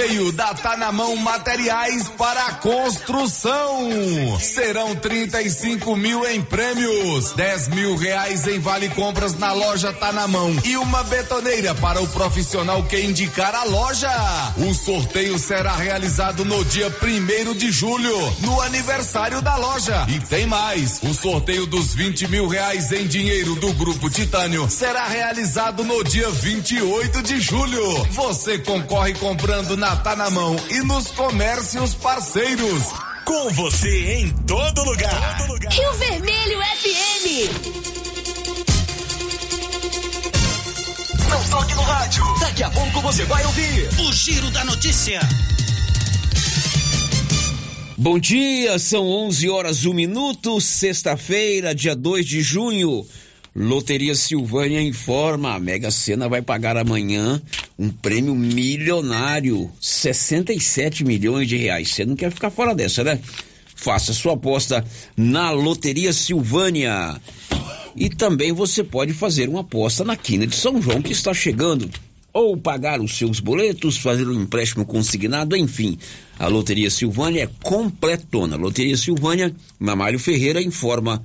sorteio da Tá na Mão Materiais para Construção. Serão 35 mil em prêmios, 10 mil reais em vale compras na loja Tá na Mão e uma betoneira para o profissional que indicar a loja. O sorteio será realizado no dia primeiro de julho, no aniversário da loja. E tem mais, o sorteio dos 20 mil reais em dinheiro do Grupo Titânio será realizado no dia 28 de julho. Você concorre comprando na Tá na Mão e nos comércios parceiros. Com você em todo lugar. Todo lugar. Rio Vermelho FM. Não toque no rádio. Daqui a pouco você vai ouvir o Giro da Notícia. Bom dia, são 11 horas 1 minuto, sexta-feira, dia 2 de junho. Loteria Silvânia informa: a Mega Sena vai pagar amanhã um prêmio milionário, 67 milhões de reais. Você não quer ficar fora dessa, né? Faça sua aposta na Loteria Silvânia. E também você pode fazer uma aposta na Quina de São João que está chegando. Ou pagar os seus boletos, fazer um empréstimo consignado, enfim. A Loteria Silvânia é completona. Loteria Silvânia, Mamário Ferreira informa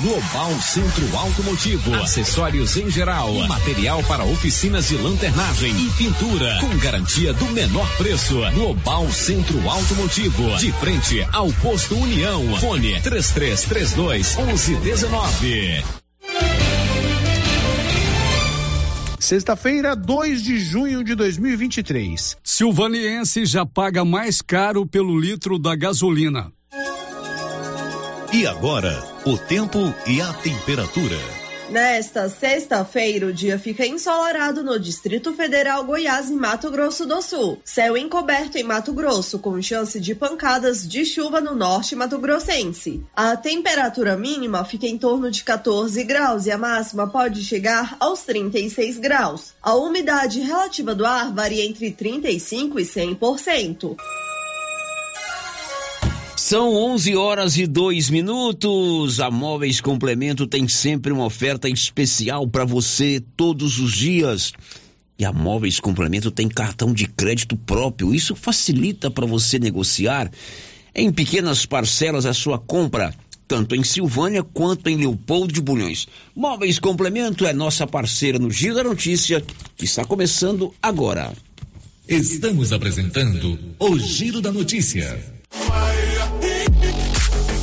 Global Centro Automotivo, acessórios em geral, material para oficinas de lanternagem e pintura, com garantia do menor preço. Global Centro Automotivo, de frente ao posto União. Fone 3332 1119. Sexta-feira, 2 de junho de 2023. Silvaniense já paga mais caro pelo litro da gasolina. E agora, o tempo e a temperatura. Nesta sexta-feira, o dia fica ensolarado no Distrito Federal, Goiás e Mato Grosso do Sul. Céu encoberto em Mato Grosso, com chance de pancadas de chuva no norte mato-grossense. A temperatura mínima fica em torno de 14 graus e a máxima pode chegar aos 36 graus. A umidade relativa do ar varia entre 35 e 100%. São 11 horas e 2 minutos. A Móveis Complemento tem sempre uma oferta especial para você todos os dias. E a Móveis Complemento tem cartão de crédito próprio. Isso facilita para você negociar em pequenas parcelas a sua compra, tanto em Silvânia quanto em Leopoldo de Bulhões. Móveis Complemento é nossa parceira no Giro da Notícia, que está começando agora. Estamos apresentando o Giro da Notícia.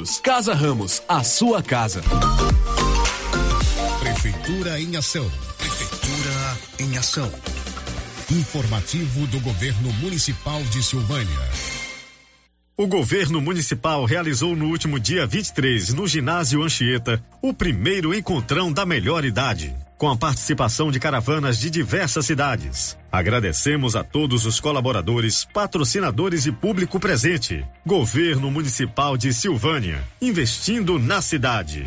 Tecidos. Casa Ramos, a sua casa. Prefeitura em ação. Prefeitura em ação. Informativo do Governo Municipal de Silvânia. O governo municipal realizou no último dia 23, no ginásio Anchieta, o primeiro encontrão da melhor idade, com a participação de caravanas de diversas cidades. Agradecemos a todos os colaboradores, patrocinadores e público presente. Governo Municipal de Silvânia, investindo na cidade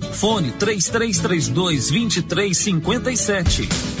Fone 3332 2357.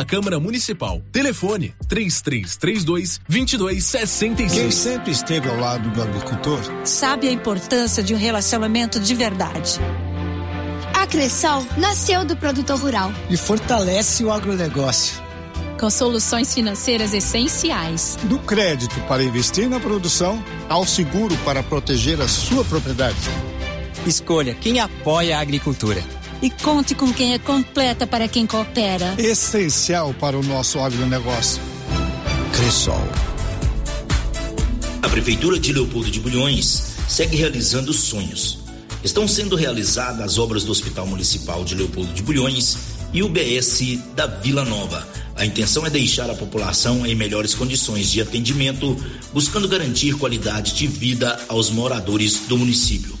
da Câmara Municipal. Telefone 3332 2266. Quem sempre esteve ao lado do agricultor sabe a importância de um relacionamento de verdade. A Cressol nasceu do produtor rural e fortalece o agronegócio com soluções financeiras essenciais. Do crédito para investir na produção ao seguro para proteger a sua propriedade. Escolha quem apoia a agricultura e conte com quem é completa para quem coopera. Essencial para o nosso agronegócio. Cressol. A Prefeitura de Leopoldo de Bulhões segue realizando sonhos. Estão sendo realizadas as obras do Hospital Municipal de Leopoldo de Bulhões e o BS da Vila Nova. A intenção é deixar a população em melhores condições de atendimento, buscando garantir qualidade de vida aos moradores do município.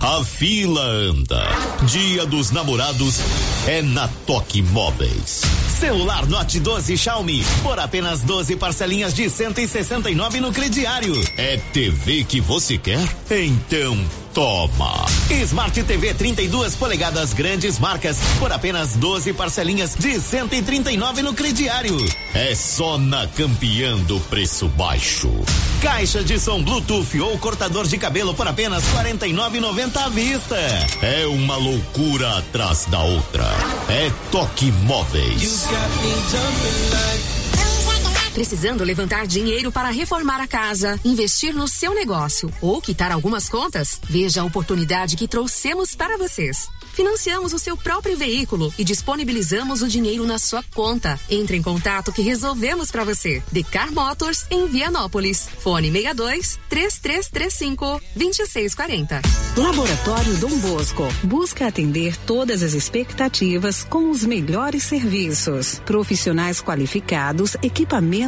A fila anda. Dia dos namorados é na Toque Móveis. Celular Note 12 Xiaomi por apenas 12 parcelinhas de 169 no crediário. É TV que você quer? Então toma. Smart TV 32 polegadas grandes marcas por apenas 12 parcelinhas de 139 no crediário. É só na campeã do preço baixo. Caixa de som Bluetooth ou cortador de cabelo por apenas 49,90 à vista. É uma loucura atrás da outra. É Toque Móveis. Precisando levantar dinheiro para reformar a casa, investir no seu negócio ou quitar algumas contas? Veja a oportunidade que trouxemos para vocês. Financiamos o seu próprio veículo e disponibilizamos o dinheiro na sua conta. Entre em contato que resolvemos para você. Decar Motors em Vianópolis. Fone 62 3335 2640. Laboratório Dom Bosco busca atender todas as expectativas com os melhores serviços. Profissionais qualificados, equipamentos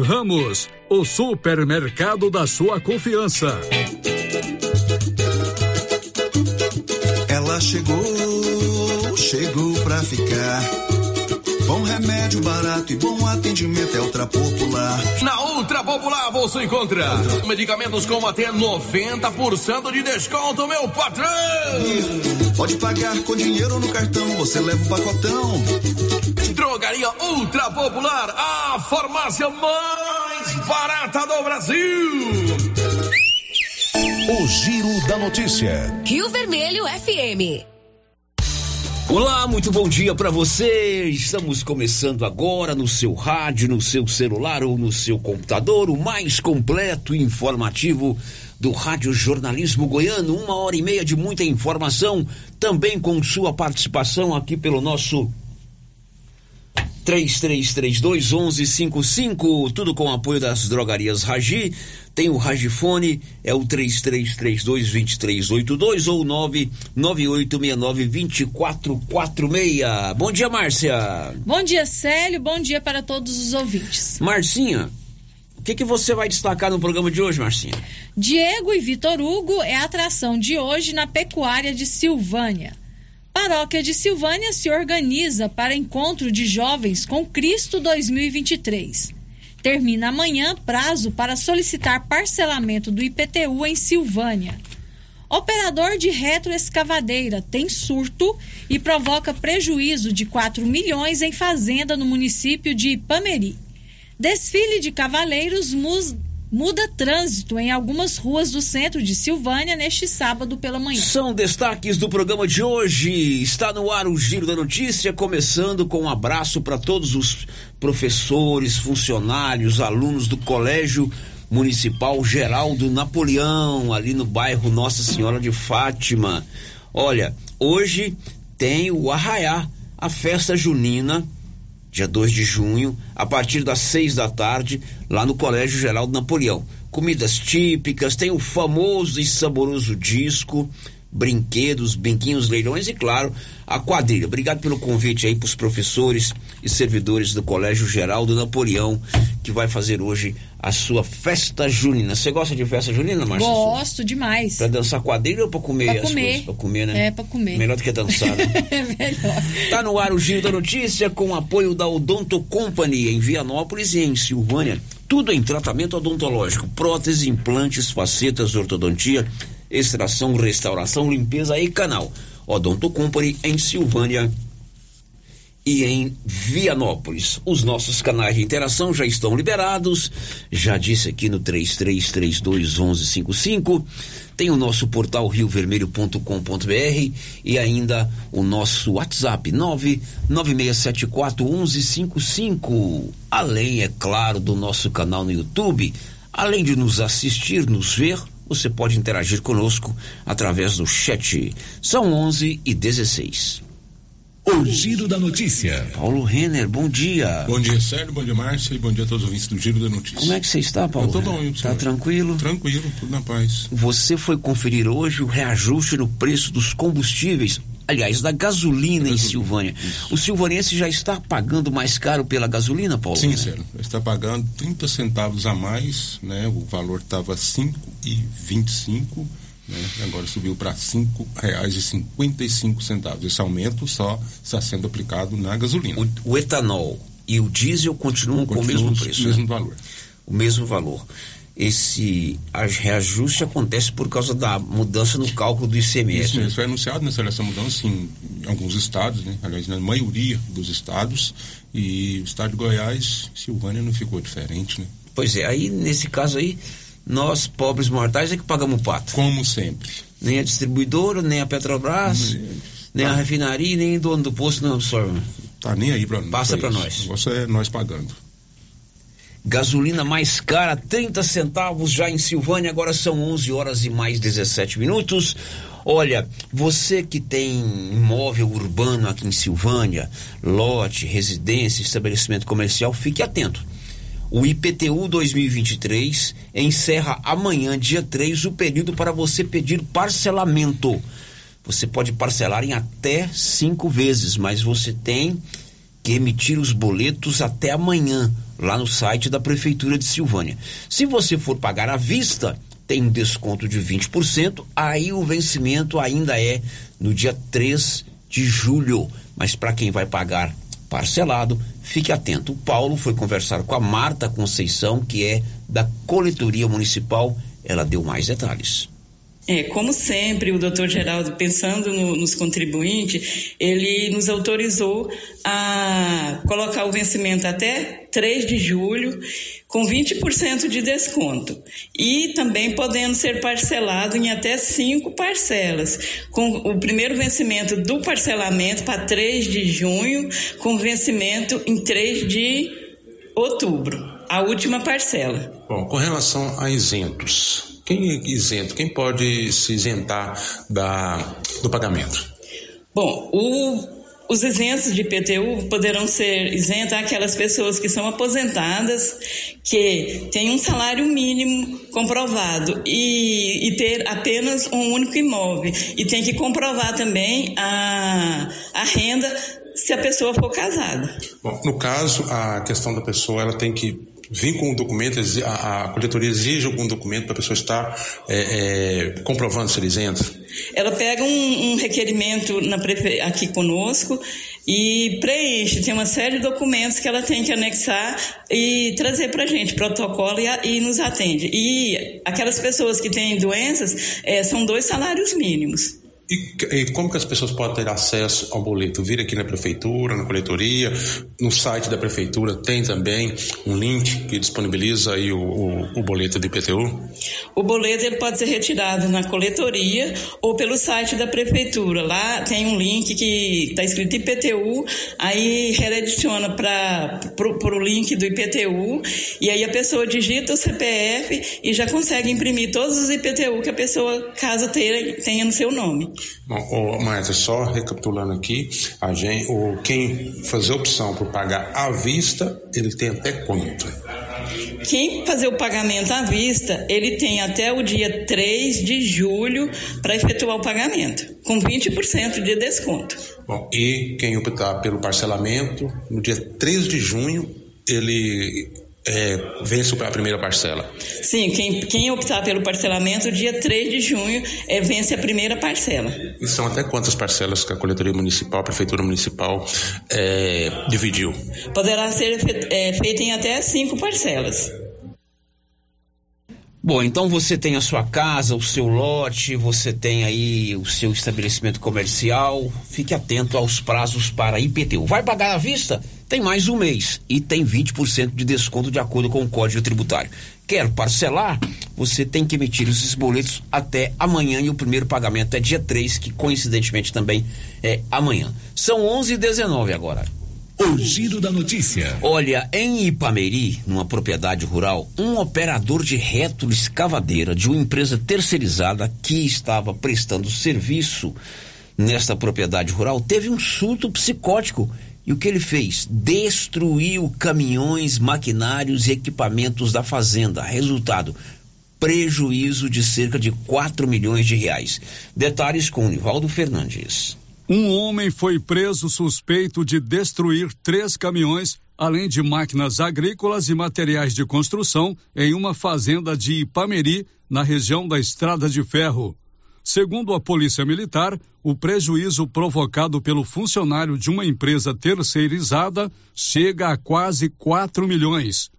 Ramos, o supermercado da sua confiança. Ela chegou, chegou pra ficar. Bom remédio barato e bom atendimento é Ultra Popular. Na Ultra Popular você encontra medicamentos com até 90% de desconto, meu patrão! Pode pagar com dinheiro no cartão, você leva o pacotão. Drogaria Ultra Popular, a farmácia mais barata do Brasil. O Giro da Notícia. Rio Vermelho FM. Olá, muito bom dia para você. Estamos começando agora no seu rádio, no seu celular ou no seu computador, o mais completo e informativo do Rádio Jornalismo Goiano. Uma hora e meia de muita informação, também com sua participação aqui pelo nosso 3332 1155, tudo com o apoio das drogarias Ragi. Tem o Ragifone, é o 3332 2382 ou 99869 2446. Bom dia, Márcia. Bom dia, Célio. Bom dia para todos os ouvintes. Marcinha, o que, que você vai destacar no programa de hoje, Marcinha? Diego e Vitor Hugo é a atração de hoje na pecuária de Silvânia. Paróquia de Silvânia se organiza para encontro de jovens com Cristo 2023. Termina amanhã prazo para solicitar parcelamento do IPTU em Silvânia. Operador de retroescavadeira tem surto e provoca prejuízo de 4 milhões em fazenda no município de Ipameri. Desfile de cavaleiros muda trânsito em algumas ruas do centro de Silvânia neste sábado pela manhã. São destaques do programa de hoje. Está no ar o Giro da Notícia, começando com um abraço para todos os professores, funcionários, alunos do Colégio Municipal Geraldo Napoleão, ali no bairro Nossa Senhora de Fátima. Olha, hoje tem o Arraiá, a festa junina dia 2 de junho, a partir das 6 da tarde, lá no Colégio Geraldo Napoleão. Comidas típicas, tem o famoso e saboroso disco, brinquedos, brinquinhos, leilões e, claro, a quadrilha. Obrigado pelo convite aí para os professores e servidores do Colégio Geraldo Napoleão, que vai fazer hoje a sua festa junina. Você gosta de festa junina, Marcia? Gosto demais. Para dançar quadrilha ou para comer pra as comer. coisas? Para comer, né? É, para comer. Melhor do que dançar, né? é melhor. Tá no ar o Giro da Notícia com o apoio da Odonto Company em Vianópolis e em Silvânia. Tudo em tratamento odontológico, prótese, implantes, facetas, ortodontia extração, restauração, limpeza e canal. Odonto Company em Silvânia e em Vianópolis. Os nossos canais de interação já estão liberados. Já disse aqui no 33321155. Tem o nosso portal riovermelho.com.br e ainda o nosso WhatsApp 996741155. Além, é claro, do nosso canal no YouTube. Além de nos assistir, nos ver, você pode interagir conosco através do chat. São 11 e 16. O Giro da Notícia. Paulo Renner, bom dia. Bom dia, Sérgio, bom dia, Márcia, e bom dia a todos os ouvintes do Giro da Notícia. Como é que você está, Paulo? Eu tô bom, Tá tranquilo? Tranquilo, tudo na paz. Você foi conferir hoje o reajuste no preço dos combustíveis, aliás, da gasolina, em Silvânia. O silvanense já está pagando mais caro pela gasolina, Paulo? Sim, Renner? Sérgio, está pagando 30 centavos a mais, né? O valor estava R$ 5,25, né? Agora subiu para R$ 5,55. Esse aumento só está sendo aplicado na gasolina. O, o etanol e o diesel continuam com o mesmo os- preço. mesmo né? valor. O mesmo valor. Esse reajuste acontece por causa da mudança no cálculo do ICMS. Isso né? mesmo, foi anunciado nessa essa mudança em alguns estados, né? aliás, na maioria dos estados, e o estado de Goiás, Silvânia não ficou diferente, né? Pois é, aí nesse caso aí, nós, pobres mortais, é que pagamos o pato. Como sempre. Nem a distribuidora, nem a Petrobras, nem a refinaria, nem o dono do posto não absorve. Tá nem aí para Passa pra nós. Você é nós pagando. Gasolina mais cara, 30 centavos já em Silvânia, agora são 11 horas e mais 17 minutos. Olha, você que tem imóvel urbano aqui em Silvânia, lote, residência, estabelecimento comercial, fique atento. O IPTU 2023 encerra amanhã, dia 3, o período para você pedir parcelamento. Você pode parcelar em até cinco vezes, mas você tem que emitir os boletos até amanhã, lá no site da Prefeitura de Silvânia. Se você for pagar à vista, tem um desconto de 20%, aí o vencimento ainda é no dia 3 de julho. Mas para quem vai pagar parcelado, fique atento. O Paulo foi conversar com a Marta Conceição, que é da Coletoria Municipal. Ela deu mais detalhes. É, como sempre, o doutor Geraldo, pensando no- nos contribuintes, ele nos autorizou a colocar o vencimento até 3 de julho, com 20% de desconto. E também podendo ser parcelado em até cinco parcelas, com o primeiro vencimento do parcelamento para 3 de junho, com vencimento em 3 de outubro, a última parcela. Bom, com relação a isentos, quem é isento? Quem pode se isentar da, do pagamento? Bom, o- os isentos de IPTU poderão ser isentos aquelas pessoas que são aposentadas, que têm um salário mínimo comprovado e, e ter apenas um único imóvel. E tem que comprovar também a, a renda se a pessoa for casada. Bom, no caso, a questão da pessoa, ela tem que vir com um documento, a, a coletoria exige algum documento para a pessoa estar é, é, comprovando ser isenta. Ela pega um, um requerimento na aqui conosco e preenche. Tem uma série de documentos que ela tem que anexar e trazer para a gente, protocolo e, e nos atende. E aquelas pessoas que têm doenças eh, são dois salários mínimos. E, e como que as pessoas podem ter acesso ao boleto? Vir aqui na prefeitura, na coletoria, no site da prefeitura tem também um link que disponibiliza aí o, o, o boleto do IPTU. O boleto ele pode ser retirado na coletoria ou pelo site da prefeitura. Lá tem um link que está escrito IPTU, aí redireciona para o link do IPTU e aí a pessoa digita o CPF e já consegue imprimir todos os IPTU que a pessoa, caso tenha, tenha no seu nome. Bom, Marta, só recapitulando aqui, a gente, o, quem fazer opção por pagar à vista, ele tem até quanto? Quem fazer o pagamento à vista, ele tem até o dia 3 de julho para efetuar o pagamento, com 20% de desconto. Bom, e quem optar pelo parcelamento, no dia 3 de junho, ele é, vence a primeira parcela. Sim, quem, quem optar pelo parcelamento, dia 3 de junho, é, vence a primeira parcela. E são até quantas parcelas que a coletoria municipal, a prefeitura municipal é, dividiu? Poderá ser é, feita em até cinco parcelas. Bom, então você tem a sua casa, o seu lote, você tem aí o seu estabelecimento comercial. Fique atento aos prazos para IPTU. Vai pagar à vista? Tem mais um mês e tem 20% de desconto de acordo com o Código Tributário. Quer parcelar? Você tem que emitir esses boletos até amanhã e o primeiro pagamento é dia 3, que coincidentemente também é amanhã. São 11h19 agora. O giro da notícia. Olha, em Ipameri, numa propriedade rural, um operador de rétula escavadeira de uma empresa terceirizada que estava prestando serviço nesta propriedade rural teve um surto psicótico. E o que ele fez? Destruiu caminhões, maquinários e equipamentos da fazenda. Resultado: prejuízo de cerca de 4 milhões de reais. Detalhes com Nivaldo Fernandes. Um homem foi preso suspeito de destruir três caminhões, além de máquinas agrícolas e materiais de construção, em uma fazenda de Ipameri, na região da Estrada de Ferro. Segundo a Polícia Militar, o prejuízo provocado pelo funcionário de uma empresa terceirizada chega a quase 4 milhões.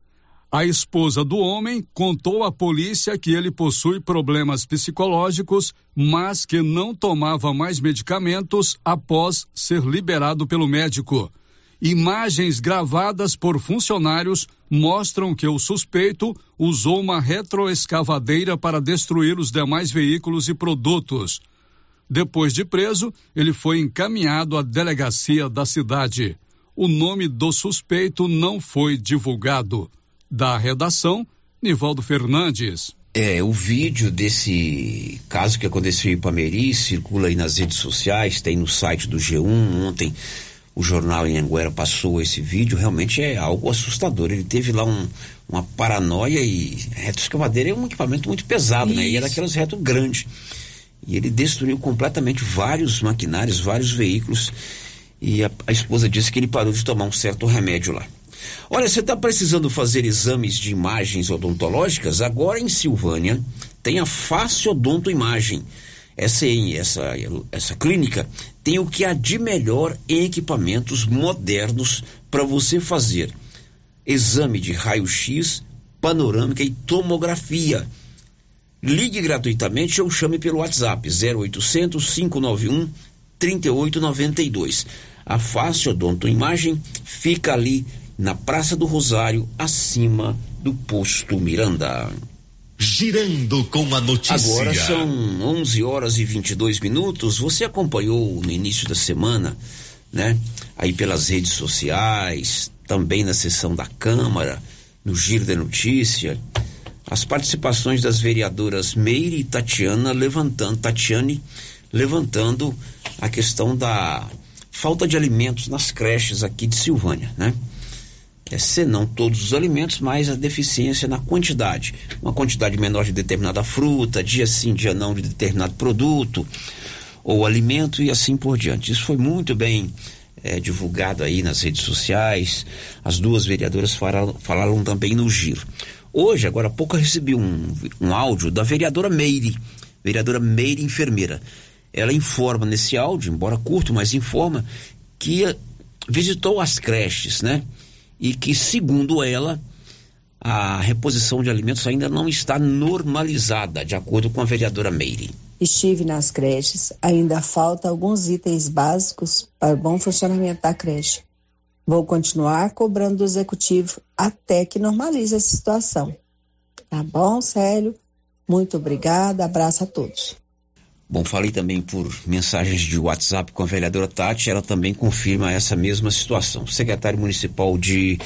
A esposa do homem contou à polícia que ele possui problemas psicológicos, mas que não tomava mais medicamentos após ser liberado pelo médico. Imagens gravadas por funcionários mostram que o suspeito usou uma retroescavadeira para destruir os demais veículos e produtos. Depois de preso, ele foi encaminhado à delegacia da cidade. O nome do suspeito não foi divulgado. Da redação, Nivaldo Fernandes. É, o vídeo desse caso que aconteceu em Ipameri circula aí nas redes sociais, tem no site do G1. Ontem o jornal em Anguera passou esse vídeo, realmente é algo assustador. Ele teve lá um, uma paranoia e reto escavadeira é um equipamento muito pesado, Isso. né? E é daquelas reto grandes. E ele destruiu completamente vários maquinários, vários veículos. E a, a esposa disse que ele parou de tomar um certo remédio lá. Olha, você está precisando fazer exames de imagens odontológicas? Agora em Silvânia tem a Fácil Odonto Imagem. Essa, essa, essa clínica tem o que há de melhor em equipamentos modernos para você fazer exame de raio-x, panorâmica e tomografia. Ligue gratuitamente ou chame pelo WhatsApp 0800 591 3892. A Fácil Odonto Imagem fica ali na Praça do Rosário, acima do posto Miranda. Girando com a notícia. Agora são 11 horas e 22 minutos. Você acompanhou no início da semana, né? Aí pelas redes sociais, também na sessão da Câmara, no Giro da Notícia, as participações das vereadoras Meire e Tatiana levantando, Tatiane levantando a questão da falta de alimentos nas creches aqui de Silvânia, né? É, se não todos os alimentos, mas a deficiência na quantidade. Uma quantidade menor de determinada fruta, dia sim, dia não de determinado produto ou alimento e assim por diante. Isso foi muito bem é, divulgado aí nas redes sociais. As duas vereadoras falaram, falaram também no giro. Hoje, agora há pouco, eu recebi um, um áudio da vereadora Meire, vereadora Meire Enfermeira. Ela informa nesse áudio, embora curto, mas informa que visitou as creches, né? E que, segundo ela, a reposição de alimentos ainda não está normalizada, de acordo com a vereadora Meire. Estive nas creches, ainda falta alguns itens básicos para o bom funcionamento da creche. Vou continuar cobrando do executivo até que normalize essa situação. Tá bom, Célio? Muito obrigada, abraço a todos. Bom, falei também por mensagens de WhatsApp com a vereadora Tati, ela também confirma essa mesma situação. O secretário municipal de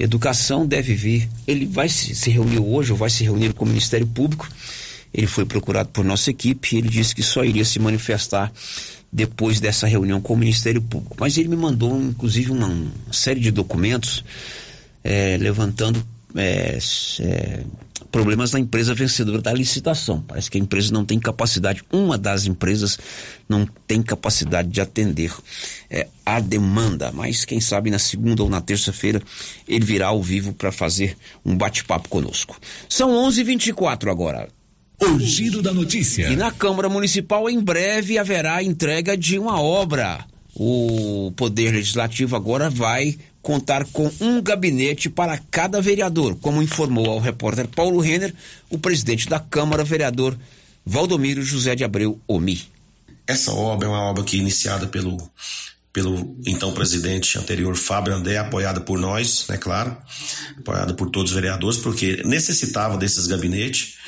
Educação deve vir, ele vai se, reunir hoje ou vai se reunir com o Ministério Público. Ele foi procurado por nossa equipe e ele disse que só iria se manifestar depois dessa reunião com o Ministério Público. Mas ele me mandou, inclusive, uma, uma série de documentos é, levantando é, é, problemas na empresa vencedora da licitação. Parece que a empresa não tem capacidade, uma das empresas não tem capacidade de atender é, a demanda. Mas quem sabe na segunda ou na terça-feira ele virá ao vivo para fazer um bate-papo conosco. São 11:24 agora. O giro da notícia. E na Câmara Municipal em breve haverá entrega de uma obra. O Poder Legislativo agora vai contar com um gabinete para cada vereador, como informou ao repórter Paulo Renner, o presidente da Câmara, vereador Valdomiro José de Abreu Omi. Essa obra é uma obra que é iniciada pelo pelo então presidente anterior Fábio André, apoiada por nós, é né, claro, apoiada por todos os vereadores, porque necessitava desses gabinetes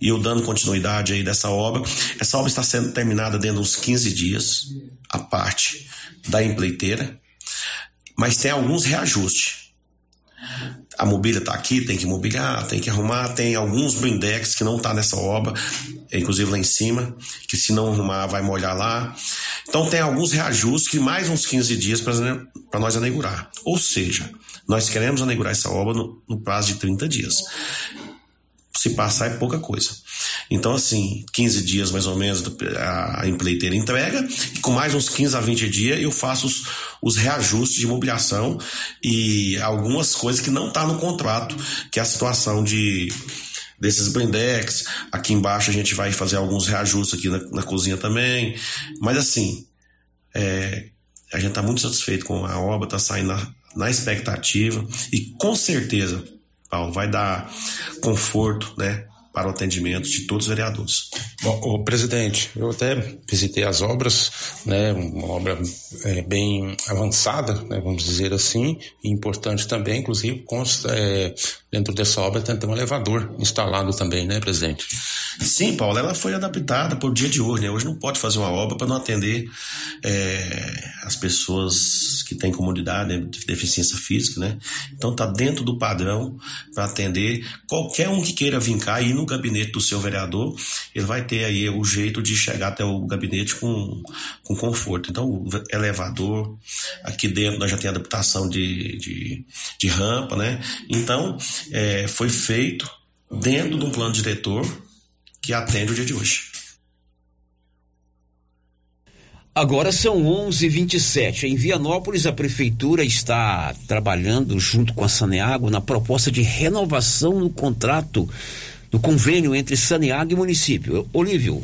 e eu dando continuidade aí dessa obra. Essa obra está sendo terminada dentro de uns 15 dias, a parte da empleiteira, mas tem alguns reajustes a mobília está aqui, tem que mobiliar, tem que arrumar, tem alguns blindex que não está nessa obra, inclusive lá em cima, que se não arrumar vai molhar lá. Então tem alguns reajustes que mais uns 15 dias para nós anigurar. Ou seja, nós queremos anigurar essa obra no, no prazo de 30 dias se passar é pouca coisa. Então, assim, 15 dias mais ou menos a empleiteira entrega, e com mais uns 15 a 20 dias eu faço os, os reajustes de imobiliação e algumas coisas que não está no contrato, que é a situação de desses blindex. Aqui embaixo a gente vai fazer alguns reajustes aqui na, na cozinha também. Mas assim, é, a gente está muito satisfeito com a obra, está saindo na, na expectativa e com certeza Vai dar conforto, né? Para o atendimento de todos os vereadores. Bom, o presidente, eu até visitei as obras, né, uma obra é, bem avançada, né, vamos dizer assim, e importante também, inclusive, consta, é, dentro dessa obra tem um elevador instalado também, né, presidente? Sim, Paulo, ela foi adaptada por dia de hoje, né? Hoje não pode fazer uma obra para não atender é, as pessoas que têm comunidade, né, de deficiência física, né? Então está dentro do padrão para atender qualquer um que queira vir cá e ir no gabinete do seu vereador, ele vai ter aí o jeito de chegar até o gabinete com, com conforto. Então, elevador, aqui dentro nós já tem adaptação de, de, de rampa, né? Então, é, foi feito dentro de um plano diretor que atende o dia de hoje. Agora são 11:27. Em Vianópolis, a prefeitura está trabalhando junto com a Saneago na proposta de renovação no contrato do convênio entre Saneago e município. Olívio.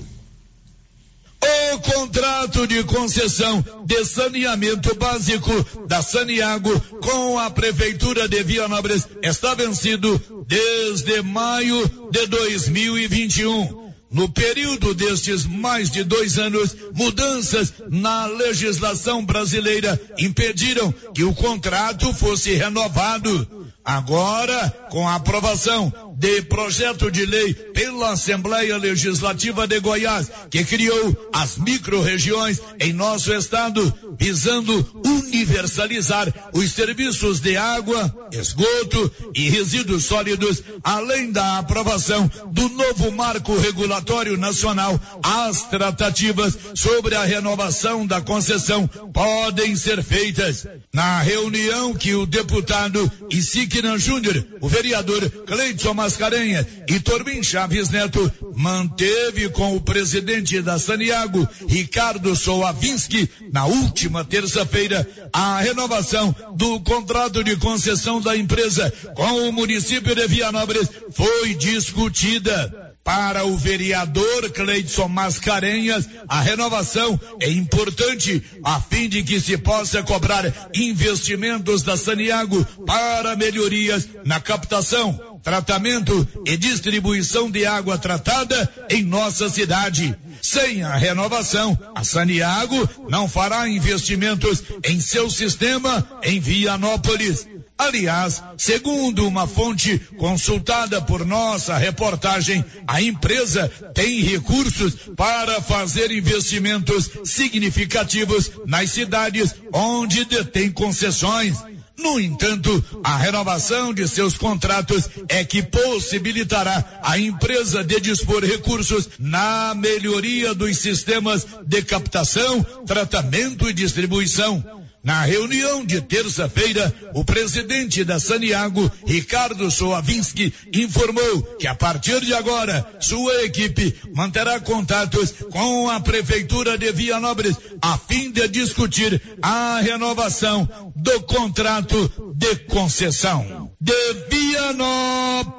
O contrato de concessão de saneamento básico da Saniago com a Prefeitura de Vianópolis está vencido desde maio de 2021. No período destes mais de dois anos, mudanças na legislação brasileira impediram que o contrato fosse renovado. Agora, com a aprovação de projeto de lei pela Assembleia Legislativa de Goiás, que criou as micro-regiões em nosso estado, visando universalizar os serviços de água, esgoto e resíduos sólidos, além da aprovação do novo marco regulatório nacional, as tratativas sobre a renovação da concessão podem ser feitas. Na reunião que o deputado Isiquinan Júnior, o vereador Cleiton Mascarenha e Torbin Chaves Neto manteve com o presidente da Saniago, Ricardo Soavinski, na última terça-feira, a renovação do contrato de concessão da empresa com o município de Vianópolis foi discutida. Para o vereador Cleidson Mascarenhas, a renovação é importante a fim de que se possa cobrar investimentos da Saniago para melhorias na captação, tratamento e distribuição de água tratada em nossa cidade. Sem a renovação, a Saniago não fará investimentos em seu sistema em Vianópolis. Aliás, segundo uma fonte consultada por nossa reportagem, a empresa tem recursos para fazer investimentos significativos nas cidades onde detém concessões. No entanto, a renovação de seus contratos é que possibilitará a empresa de dispor recursos na melhoria dos sistemas de captação, tratamento e distribuição. Na reunião de terça-feira, o presidente da Saniago, Ricardo Soavinski, informou que a partir de agora, sua equipe manterá contatos com a Prefeitura de Vianópolis a fim de discutir a renovação do contrato de concessão. De Vianópolis,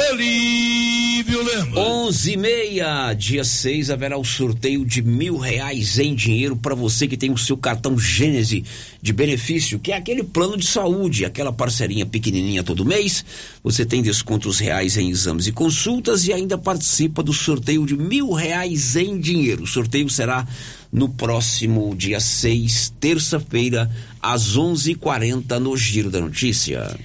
Olívio Lemos. 11 e meia, dia 6, haverá o sorteio de mil reais em dinheiro para você que tem o seu cartão Gênese de benefício, que é aquele plano de saúde, aquela parcerinha pequenininha todo mês. Você tem descontos reais em exames e consultas e ainda participa do sorteio de mil reais em dinheiro. O sorteio será no próximo dia 6, terça-feira, às 11:40 no Giro da Notícia.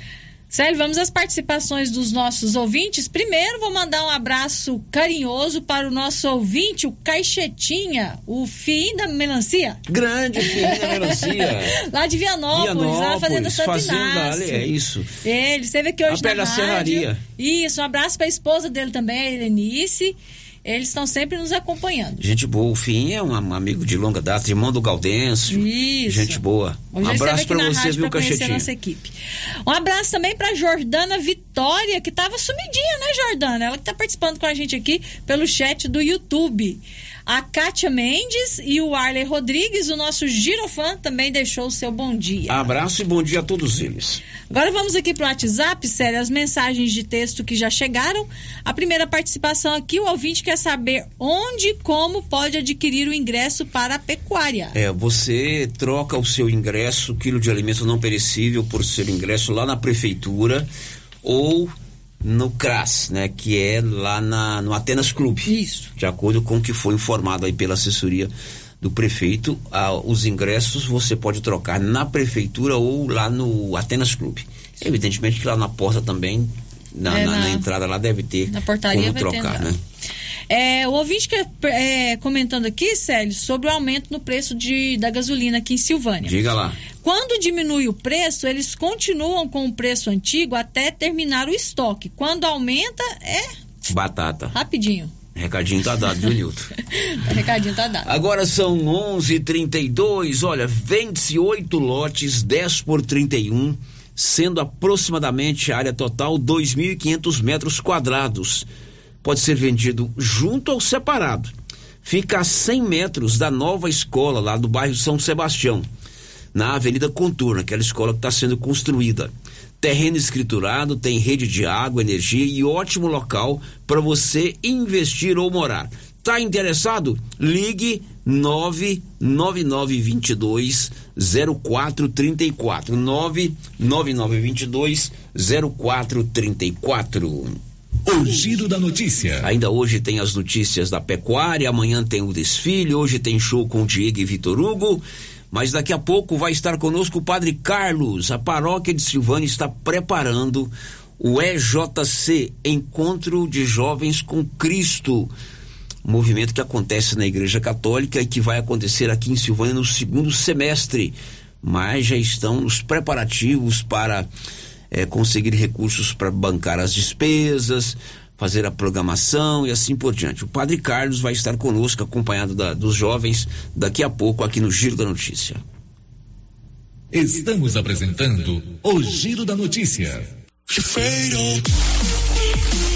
Célio, vamos às participações dos nossos ouvintes. Primeiro, vou mandar um abraço carinhoso para o nosso ouvinte, o Caixetinha, o fim da melancia. Grande fim da melancia. lá de Vianópolis, Vianópolis lá fazendo Santo fazenda, Inácio. ali, é isso. Ele esteve aqui hoje A na rádio. serraria. Isso, um abraço para a esposa dele também, a Helenice. Eles estão sempre nos acompanhando. Gente boa, o Fim é um amigo de longa data, irmão do Gaudêncio. Isso. Gente boa. Hoje um abraço na você, viu, Cachetinha? nossa equipe. Um abraço também para Jordana Vitória, que estava sumidinha, né, Jordana? Ela que está participando com a gente aqui pelo chat do YouTube. A Kátia Mendes e o Arley Rodrigues, o nosso girofã, também deixou o seu bom dia. Abraço e bom dia a todos eles. Agora vamos aqui pro WhatsApp, sério, as mensagens de texto que já chegaram. A primeira participação aqui, o ouvinte quer saber onde e como pode adquirir o ingresso para a pecuária. É, você troca o seu ingresso, quilo de alimento não perecível, por seu ingresso lá na prefeitura ou no CRAS, né? Que é lá na, no Atenas Clube. Isso. De acordo com o que foi informado aí pela assessoria do prefeito, ah, os ingressos você pode trocar na prefeitura ou lá no Atenas Clube. Evidentemente que lá na porta também, na, É, na- na- entrada lá deve ter como trocar, né? É, o ouvinte que é, comentando aqui, Célio, sobre o aumento no preço de, da gasolina aqui em Silvânia. Diga lá. Quando diminui o preço, eles continuam com o preço antigo até terminar o estoque. Quando aumenta, é Batata. rapidinho. Recadinho tá dado, viu, Nilton? Recadinho tá dado. Agora são 11:32. Olha, vende-se oito lotes, 10 por 31, sendo aproximadamente a área total 2.500 metros quadrados. Pode ser vendido junto ou separado. Fica a 100 metros da nova escola lá do bairro São Sebastião, na Avenida Contorno, aquela escola que está sendo construída. Terreno escriturado, tem rede de água, energia e ótimo local para você investir ou morar. Tá interessado? Ligue 99922 0434 99922 0434 O giro da notícia. Ainda hoje tem as notícias da pecuária, amanhã tem o desfile, hoje tem show com Diego e Vitor Hugo. Mas daqui a pouco vai estar conosco o Padre Carlos. A paróquia de Silvânia está preparando o EJC Encontro de Jovens com Cristo. Movimento que acontece na Igreja Católica e que vai acontecer aqui em Silvânia no segundo semestre. Mas já estão nos preparativos para eh, conseguir recursos para bancar as despesas, fazer a programação e assim por diante. O Padre Carlos vai estar conosco, acompanhado da- dos jovens, daqui a pouco aqui no Giro da Notícia. Estamos apresentando o Giro da Notícia.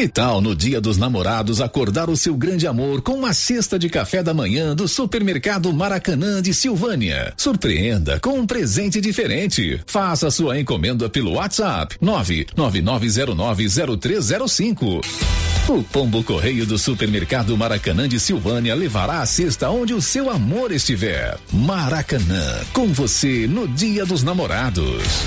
Que tal no Dia dos Namorados acordar o seu grande amor com uma cesta de café da manhã do Supermercado Maracanã de Silvânia? Surpreenda com um presente diferente. Faça sua encomenda pelo WhatsApp 999090305. O Pombo Correio do Supermercado Maracanã de Silvânia levará a cesta onde o seu amor estiver. Maracanã, com você no Dia dos Namorados.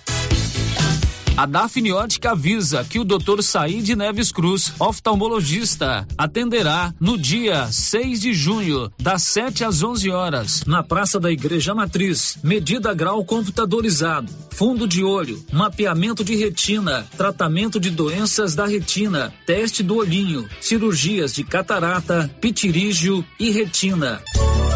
A Daphne Ótica avisa que o Dr. Said Neves Cruz, oftalmologista, atenderá no dia 6 de junho, das 7 às 11 horas, na Praça da Igreja Matriz. Medida grau computadorizado, fundo de olho, mapeamento de retina, tratamento de doenças da retina, teste do olhinho, cirurgias de catarata, pitirígio e retina.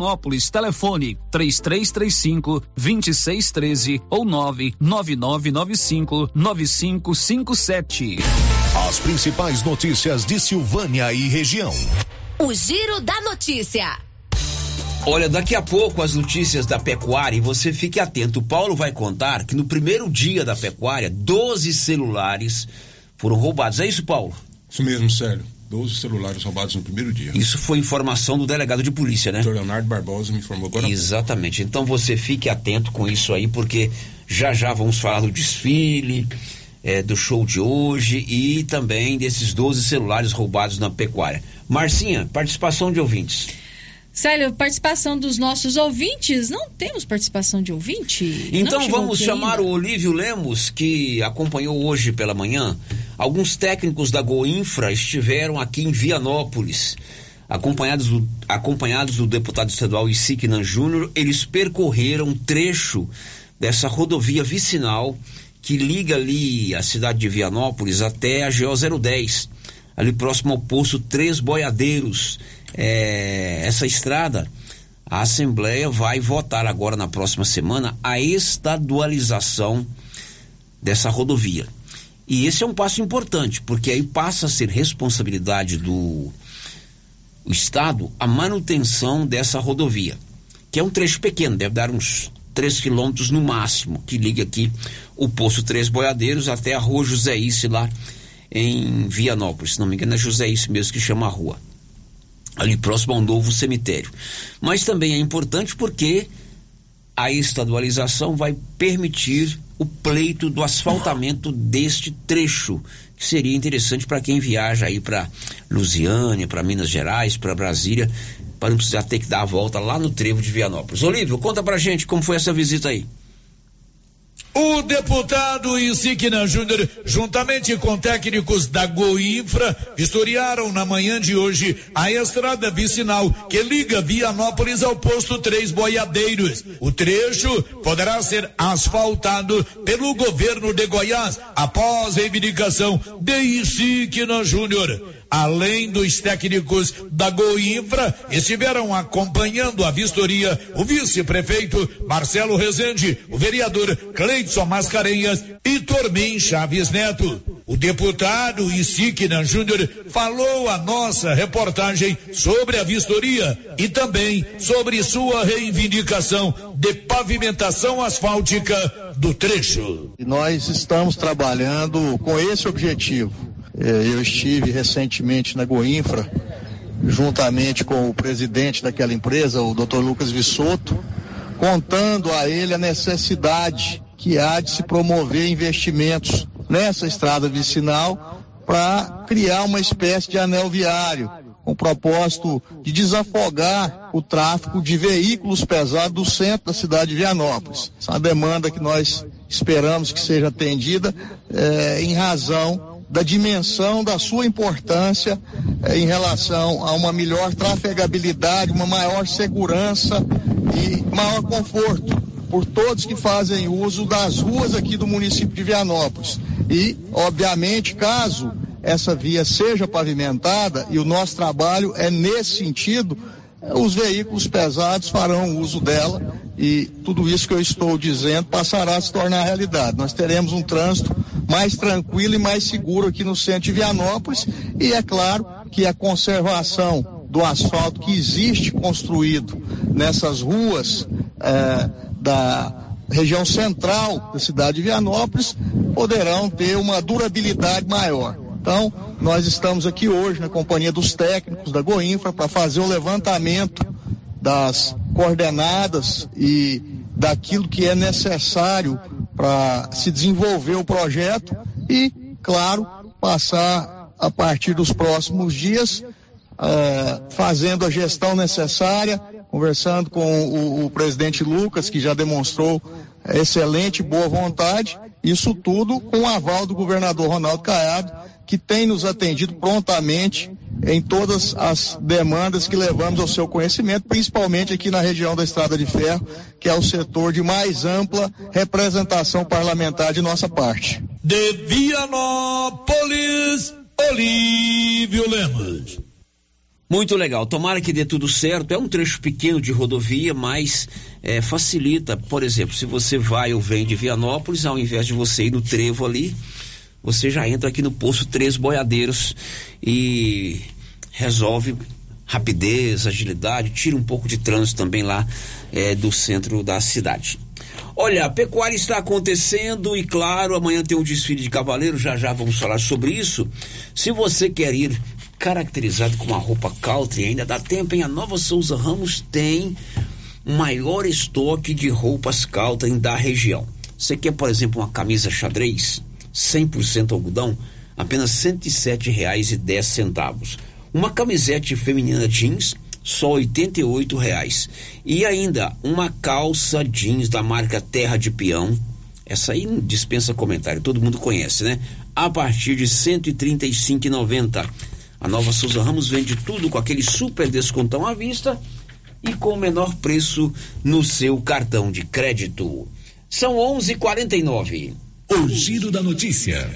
Vianópolis. Telefone 3335 2613 ou 99995 9557. As principais notícias de Silvânia e região. O Giro da Notícia. Olha, daqui a pouco as notícias da pecuária e você fique atento. O Paulo vai contar que no primeiro dia da pecuária, 12 celulares foram roubados. É isso, Paulo? Isso mesmo, sério. 12 celulares roubados no primeiro dia. Isso foi informação do delegado de polícia, né? O Leonardo Barbosa me informou agora. Exatamente. Então você fique atento com isso aí, porque já já vamos falar do desfile, é, do show de hoje e também desses 12 celulares roubados na pecuária. Marcinha, participação de ouvintes. Célio, participação dos nossos ouvintes. Não temos participação de ouvinte? Então vamos chamar ainda. o Olívio Lemos, que acompanhou hoje pela manhã. Alguns técnicos da Goinfra estiveram aqui em Vianópolis. Acompanhados do, acompanhados do deputado estadual Isiquinan Júnior, eles percorreram um trecho dessa rodovia vicinal que liga ali a cidade de Vianópolis até a GO 010, ali próximo ao posto Três Boiadeiros é, essa estrada, a Assembleia vai votar agora na próxima semana a estadualização dessa rodovia. E esse é um passo importante, porque aí passa a ser responsabilidade do Estado a manutenção dessa rodovia, que é um trecho pequeno, deve dar uns 3 quilômetros no máximo, que liga aqui o Poço Três Boiadeiros até a Rua José Isse lá em Vianópolis. Se não me engano, é José Isse mesmo que chama a rua ali próximo ao novo cemitério. Mas também é importante porque a estadualização vai permitir o pleito do asfaltamento deste trecho que seria interessante para quem viaja aí para Lusiânia, para Minas Gerais, para Brasília, para não precisar ter que dar a volta lá no trevo de Vianópolis. Olívio, conta pra gente como foi essa visita aí. O deputado Insignia Júnior, juntamente com técnicos da Goinfra, vistoriaram na manhã de hoje a estrada vicinal que liga Vianópolis ao posto Três Boiadeiros. O trecho poderá ser asfaltado pelo governo de Goiás após reivindicação de Insignia Júnior. Além dos técnicos da Goinfra, estiveram acompanhando a vistoria o vice-prefeito Marcelo Rezende, o vereador Cleidson Mascarenhas e Tormin Chaves Neto. O deputado Isikna Júnior falou a nossa reportagem sobre a vistoria e também sobre sua reivindicação de pavimentação asfáltica do trecho. Nós estamos trabalhando com esse objetivo. Eh, Eu estive recentemente na Goinfra, juntamente com o presidente daquela empresa, o Dr. Lucas Vissoto, contando a ele a necessidade que há de se promover investimentos nessa estrada vicinal para criar uma espécie de anel viário, com o propósito de desafogar o tráfego de veículos pesados do centro da cidade de Vianópolis. Essa é uma demanda que nós esperamos que seja atendida eh, em razão da dimensão da sua importância eh, em relação a uma melhor trafegabilidade, uma maior segurança e maior conforto por todos que fazem uso das ruas aqui do município de Vianópolis. E, obviamente, caso essa via seja pavimentada, e o nosso trabalho é nesse sentido, os veículos pesados farão uso dela e tudo isso que eu estou dizendo passará a se tornar realidade. Nós teremos um trânsito mais tranquilo e mais seguro aqui no centro de Vianópolis e é claro que a conservação do asfalto que existe construído nessas ruas eh, da região central da cidade de Vianópolis poderão ter uma durabilidade maior. Então, nós estamos aqui hoje na companhia dos técnicos da Goinfra para fazer o levantamento das coordenadas e daquilo que é necessário para se desenvolver o projeto e, claro, passar a partir dos próximos dias eh, fazendo a gestão necessária, conversando com o, o presidente Lucas, que já demonstrou excelente boa vontade, isso tudo com o aval do governador Ronaldo Caiado, que tem nos atendido prontamente em todas as demandas que levamos ao seu conhecimento, principalmente aqui na região da Estrada de Ferro, que é o setor de mais ampla representação parlamentar de nossa parte. De Vianópolis, Olívio Lemos. Muito legal. Tomara que dê tudo certo. É um trecho pequeno de rodovia, mas é, facilita. Por exemplo, se você vai ou vem de Vianópolis, ao invés de você ir no trevo ali, você já entra aqui no posto Três Boiadeiros e resolve rapidez, agilidade, tira um pouco de trânsito também lá é, do centro da cidade. Olha, a pecuária está acontecendo e claro, amanhã tem um desfile de cavaleiro, já já vamos falar sobre isso. Se você quer ir caracterizado com uma roupa country, ainda dá tempo, hein? A Nova Souza Ramos tem o maior estoque de roupas country da região. Você quer, por exemplo, uma camisa xadrez, 100% algodão, apenas R$ 107,10. Uma camisete feminina jeans, só 88 reais. E ainda uma calça jeans da marca Terra de Peão. Essa aí dispensa comentário, todo mundo conhece, né? A partir de R$ 135,90. A Nova Souza Ramos vende tudo com aquele super descontão à vista e com o menor preço no seu cartão de crédito. São 11:49. O giro da notícia.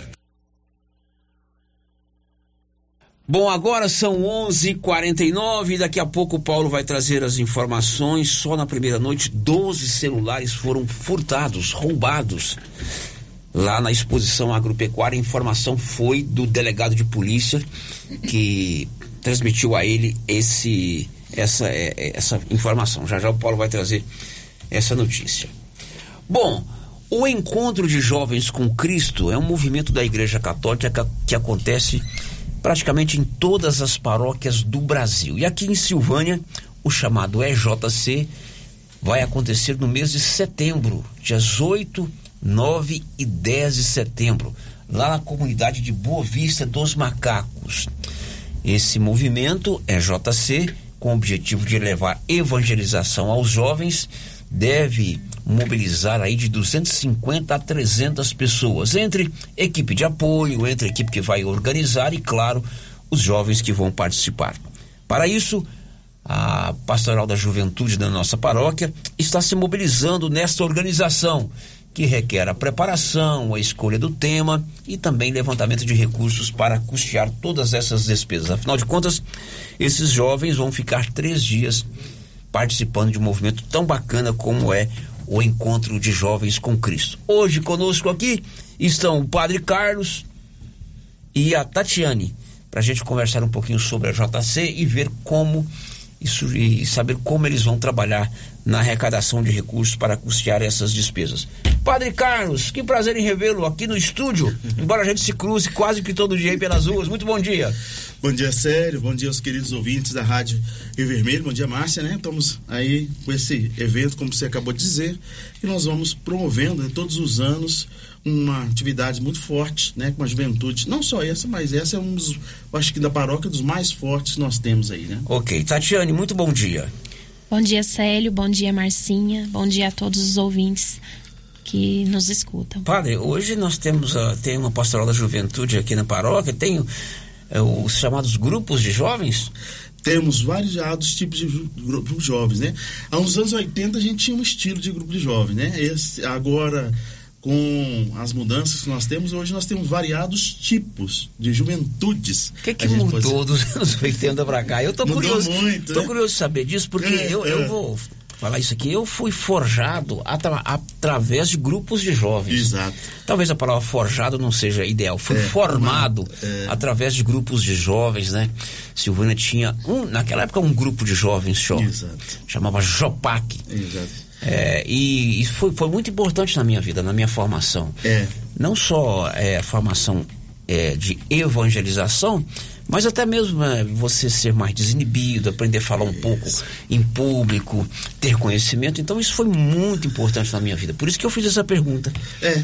Bom, agora são 11:49 e daqui a pouco o Paulo vai trazer as informações. Só na primeira noite, 12 celulares foram furtados, roubados. Lá na exposição agropecuária, a informação foi do delegado de polícia que transmitiu a ele esse, essa, é, é, essa informação. Já já o Paulo vai trazer essa notícia. Bom, o encontro de jovens com Cristo é um movimento da Igreja Católica que, acontece praticamente em todas as paróquias do Brasil. E aqui em Silvânia, o chamado EJC vai acontecer no mês de setembro, dias 8, 9 e 10 de setembro, lá na comunidade de Boa Vista dos Macacos. Esse movimento é JC, com o objetivo de levar evangelização aos jovens, deve mobilizar aí de 250 a 300 pessoas, entre equipe de apoio, entre equipe que vai organizar e, claro, os jovens que vão participar. Para isso, a Pastoral da Juventude da nossa paróquia está se mobilizando nesta organização, que requer a preparação, a escolha do tema e também levantamento de recursos para custear todas essas despesas. Afinal de contas, esses jovens vão ficar três dias participando de um movimento tão bacana como é o Encontro de Jovens com Cristo. Hoje conosco aqui estão o Padre Carlos e a Tatiane, para a gente conversar um pouquinho sobre a JC e ver como isso, e saber como eles vão trabalhar na arrecadação de recursos para custear essas despesas. Padre Carlos, que prazer em revê-lo aqui no estúdio, embora a gente se cruze quase que todo dia aí pelas ruas. Muito bom dia. Bom dia, Sério. Bom dia aos queridos ouvintes da Rádio Rio Vermelho. Bom dia, Márcia, né? Estamos aí com esse evento, como você acabou de dizer, que nós vamos promovendo né, todos os anos uma atividade muito forte, né? Com a juventude. Não só essa, mas essa é um dos, eu acho que da paróquia, dos mais fortes que nós temos aí, né? Ok. Tatiane, muito bom dia. Bom dia, Célio. Bom dia, Marcinha. Bom dia a todos os ouvintes que nos escutam. Padre, hoje nós temos uh, tem uma pastoral da juventude aqui na paróquia, tem uh, os chamados grupos de jovens? Temos variados tipos de grupos jovens, né? Há uns anos 80 a gente tinha um estilo de grupo de jovens, né? Esse, agora, com as mudanças que nós temos, hoje nós temos variados tipos de juventudes. O que, que mudou pode- dos anos 80 para cá? Eu tô Mudou curioso. muito, tô né? curioso de saber disso, porque É, eu, é. eu vou falar isso aqui. Eu fui forjado atra- através de grupos de jovens. Exato. Talvez a palavra forjado não seja ideal. Fui É, formado é. através de grupos de jovens, né? Silvânia tinha um, naquela época um grupo de jovens só. Exato. Chamava Jopac. Exato. É, e e foi, foi muito importante na minha vida, na minha formação. É. Não só é, a formação é, de evangelização, mas até mesmo é, você ser mais desinibido, aprender a falar um pouco em público, ter conhecimento. Então isso foi muito importante na minha vida. Por isso que eu fiz essa pergunta. É,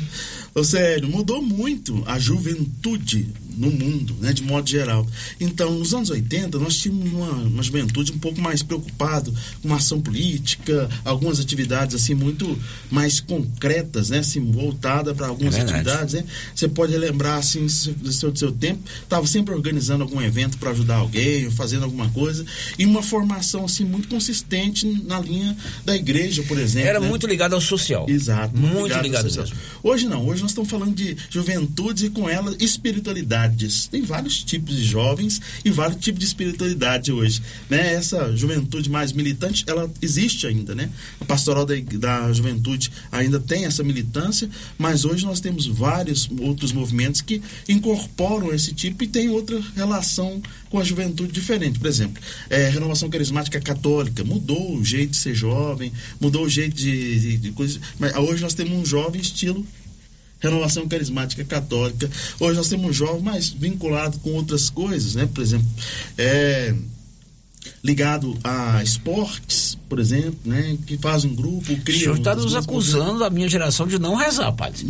ô sério, mudou muito a juventude no mundo, né, de modo geral. Então, nos anos 80, nós tínhamos uma, uma juventude um pouco mais preocupado com uma ação política, algumas atividades assim muito mais concretas, né, assim, voltada para algumas É atividades, né? Você pode lembrar assim do seu, do seu tempo, estava sempre organizando algum evento para ajudar alguém, ou fazendo alguma coisa, e uma formação assim muito consistente na linha da igreja, por exemplo. Era né? muito ligado ao social. Exato. Muito ao ligado social. mesmo. Hoje não, hoje nós estamos falando de juventude e com ela espiritualidades. Tem vários tipos de jovens e vários tipos de espiritualidade hoje. Né? Essa juventude mais militante, ela existe ainda, né? A pastoral da, da juventude ainda tem essa militância, mas hoje nós temos vários outros movimentos que incorporam esse tipo e tem outra relação com a juventude diferente. Por exemplo, é, renovação carismática católica mudou o jeito de ser jovem, mudou o jeito de, de, de coisa. Mas hoje nós temos um jovem estilo renovação carismática católica. Hoje nós temos um jovem mais vinculado com outras coisas, né? Por exemplo, é, ligado a esportes, por exemplo, né? Que faz um grupo, O cria. senhor está nos coisas. acusando, a minha geração, de não rezar, padre.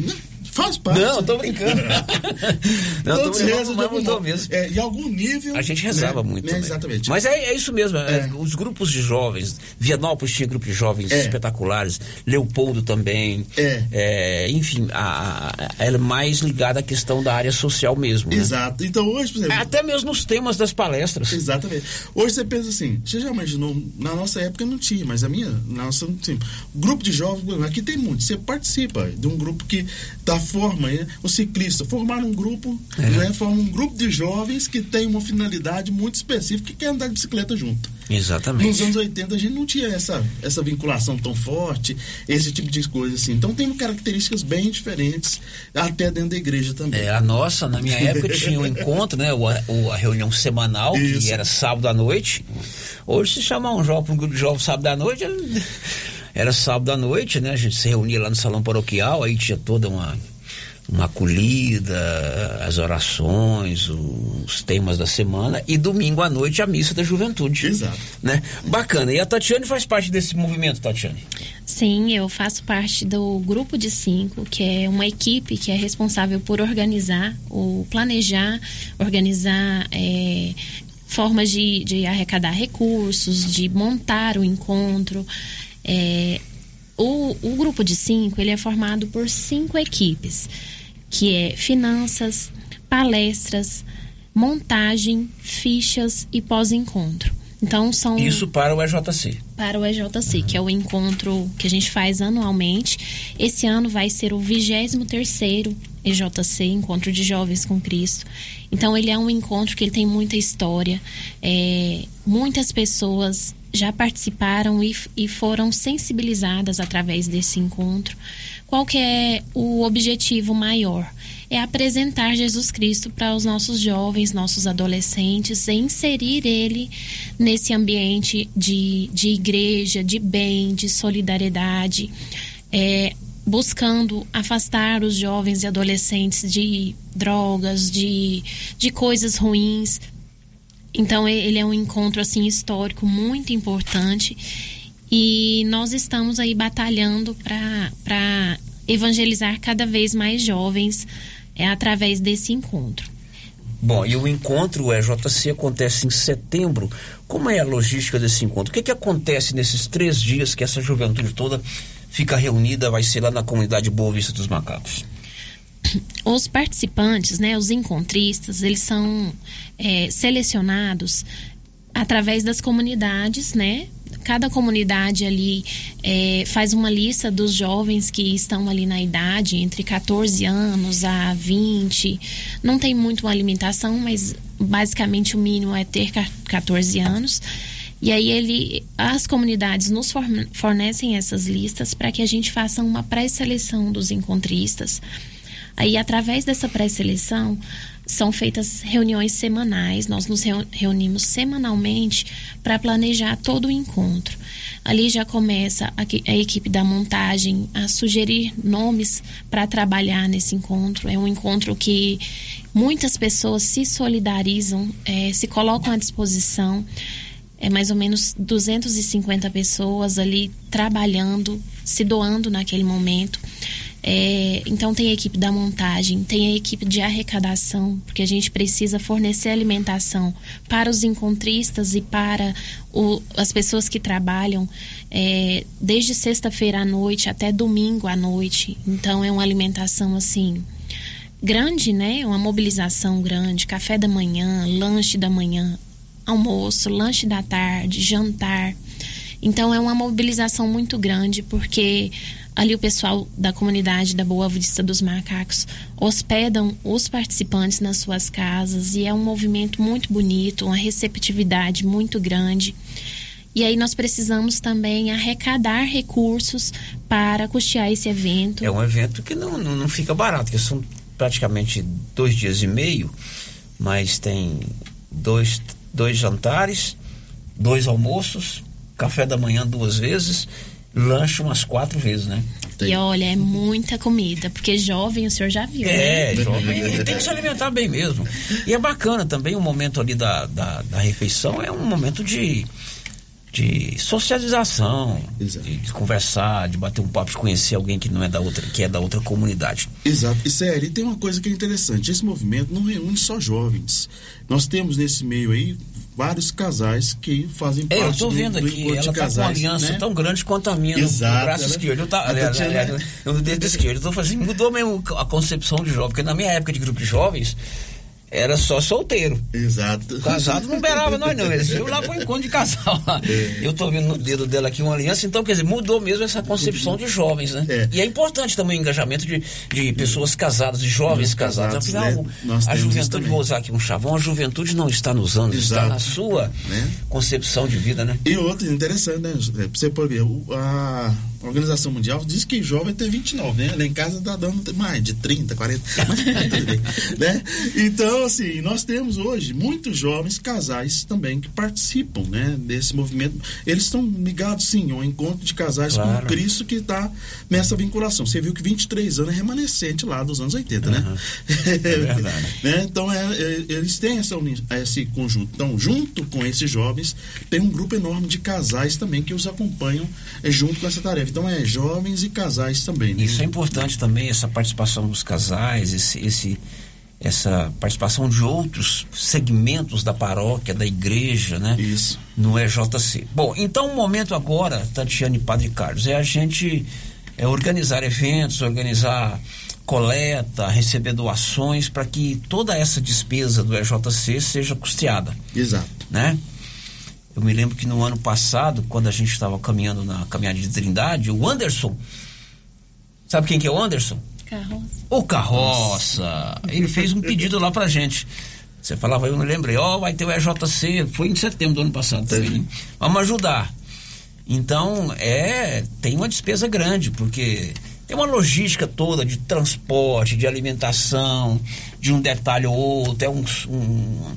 Faz parte. Não, tô brincando. não, tô Todos brincando, rezam de mas mudou mesmo. É, em algum nível. A gente rezava né? muito Né? Exatamente. Mas é, é isso mesmo. é, Os grupos de jovens, Vianópolis tinha grupo de jovens É. espetaculares, Leopoldo também. É. enfim, a, a- ela é mais ligada à questão da área social mesmo. né? Exato. Então hoje, por exemplo. Até mesmo nos temas das palestras. Exatamente. Hoje você pensa assim, você já imaginou, na nossa época não tinha, mas a minha, na nossa, assim, grupo de jovens, aqui tem muito, você participa de um grupo que dá forma, né? o ciclista, formar um grupo, É. né? forma um grupo de jovens que tem uma finalidade muito específica que quer andar de bicicleta junto. Exatamente. Nos anos 80 a gente não tinha essa, essa vinculação tão forte, esse tipo de coisa assim. Então tem características bem diferentes, até dentro da igreja também. É, a nossa, na minha época, tinha o encontro, né? O, o- a reunião semanal, que Isso. era sábado à noite. Hoje, se chamar um jovem um grupo de jovens sábado à noite, ele- era sábado à noite, né? A gente se reunia lá no salão paroquial, aí tinha toda uma, uma acolhida, as orações, o os temas da semana e domingo à noite a missa da juventude. Exato. Né? Bacana. E a Tatiane faz parte desse movimento, Tatiane? Sim, eu faço parte do grupo de cinco, que é uma equipe que é responsável por organizar, ou planejar, organizar é, formas de, de arrecadar recursos, de montar o encontro. É, o, o grupo de cinco ele é formado por cinco equipes, que é finanças, palestras, montagem, fichas e pós-encontro. Então são Isso para o EJC. para o EJC, que é o encontro que a gente faz anualmente. Esse ano vai ser o 23º EJC, Encontro de Jovens com Cristo. Então ele é um encontro que ele tem muita história. É, muitas pessoas já participaram e, e foram sensibilizadas através desse encontro. Qual que é o objetivo maior? É apresentar Jesus Cristo para os nossos jovens, nossos adolescentes, e inserir ele nesse ambiente de, de igreja, de bem, de solidariedade, é, buscando afastar os jovens e adolescentes de drogas, de, de coisas ruins. Então ele é um encontro assim histórico muito importante e nós estamos aí batalhando para evangelizar cada vez mais jovens é, através desse encontro. Bom, e o encontro EJC acontece em setembro. Como é a logística desse encontro? O que, que acontece nesses três dias que essa juventude toda fica reunida, vai ser lá na comunidade Boa Vista dos Macacos? Os participantes, né, os encontristas, eles são é, selecionados através das comunidades, né? Cada comunidade ali é, faz uma lista dos jovens que estão ali na idade, entre 14 anos a 20. Não tem muito uma limitação, mas basicamente o mínimo é ter ca- 14 anos. E aí ele, as comunidades nos forne- fornecem essas listas para que a gente faça uma pré-seleção dos encontristas. Aí, através dessa pré-seleção, são feitas reuniões semanais. Nós nos reu- reunimos semanalmente para planejar todo o encontro. Ali já começa a, equipe da montagem a sugerir nomes para trabalhar nesse encontro. É um encontro que muitas pessoas se solidarizam, eh, se colocam à disposição. É mais ou menos 250 pessoas ali trabalhando, se doando naquele momento. É, então tem a equipe da montagem, tem a equipe de arrecadação, porque a gente precisa fornecer alimentação para os encontristas e para o- as pessoas que trabalham é, desde sexta-feira à noite até domingo à noite. Então é uma alimentação assim grande, né? Uma mobilização grande, café da manhã, lanche da manhã, almoço, lanche da tarde, jantar. Então é uma mobilização muito grande porque ali o pessoal da comunidade da Boa Vista dos Macacos hospedam os participantes nas suas casas e é um movimento muito bonito, uma receptividade muito grande. E aí nós precisamos também arrecadar recursos para custear esse evento. É um evento que não, não, não fica barato, porque são praticamente dois dias e meio, mas tem dois, dois jantares, dois almoços, café da manhã duas vezes, lanche umas quatro vezes, né? E olha, é muita comida, porque jovem o senhor já viu, É, né? jovem, ele tem que se alimentar bem mesmo. E é bacana também o momento ali da, da, da refeição, é um momento de, de socialização, de, de conversar, de bater um papo, de conhecer alguém que não é da outra, que é da outra comunidade. Exato. E sério, e tem uma coisa que é interessante: esse movimento não reúne só jovens. Nós temos nesse meio aí vários casais que fazem É, eu parte tô do, vendo do aqui, encontro ela de tá com uma casais, aliança né? tão grande quanto a minha no- no, Exato, braço ela- esquerdo. Eu, tá, aliás, Tatiana- aliás, eu no dedo esquerdo. Eu tô fazendo, mudou mesmo a concepção de jovem, porque na minha época de grupo de jovens, era só solteiro. Exato. Casado não beirava nós não, eles iam lá pro encontro de casal lá. Eu tô vendo no dedo dela aqui uma aliança, então quer dizer, mudou mesmo essa concepção de jovens, né? E é importante também o engajamento de, de pessoas casadas, de jovens casados. casados, Afinal, né? Nós a juventude, também. vou usar aqui um chavão, a juventude não está nos anos, está Exato. na sua Né? concepção de vida, né? E outro interessante, né? Você pode ver, a, a Organização Mundial diz que jovem tem 29, né? Lá em casa tá dando mais de 30, 40, mas tudo bem, né? Então, assim, nós temos hoje muitos jovens casais também que participam, né, desse movimento. Eles estão ligados, sim, ao encontro de casais Claro. com Cristo que está nessa vinculação. Você viu que 23 anos é remanescente lá dos anos 80, né? É verdade. né? Então, é, é, eles têm essa esse conjunto. Então, junto com esses jovens, tem um grupo enorme de casais também que os acompanham é, junto com essa tarefa. Então, é jovens e casais também. Né? Isso é importante também, essa participação dos casais, esse, esse- essa participação de outros segmentos da paróquia, da igreja, né? Isso. No EJC. Bom, então o momento agora, Tatiane e Padre Carlos, é a gente é, organizar eventos, organizar coleta, receber doações para que toda essa despesa do EJC seja custeada, Exato. né? Eu me lembro que no ano passado, quando a gente estava caminhando na caminhada de Trindade, o Anderson, sabe quem que é o Anderson? Carroça. O Carroça, ele fez um pedido lá pra gente. Você falava, eu me lembrei, ó, vai ter o EJC, foi em setembro do ano passado também, né? Vamos ajudar. Então, é, tem uma despesa grande, porque tem uma logística toda de transporte, de alimentação, de um detalhe ou outro, é um, um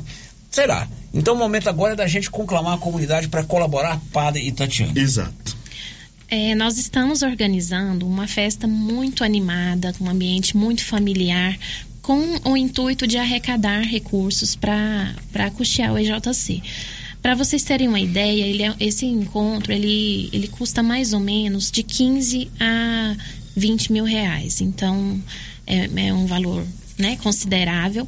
sei lá. Então, o momento agora é da gente conclamar a comunidade para colaborar, Padre e Tatiana. Exato. É, nós estamos organizando uma festa muito animada, com um ambiente muito familiar, com o intuito de arrecadar recursos para custear o EJC. Para vocês terem uma ideia, ele é- esse encontro ele, ele custa mais ou menos de 15 a 20 mil reais. Então é, é um valor né, considerável.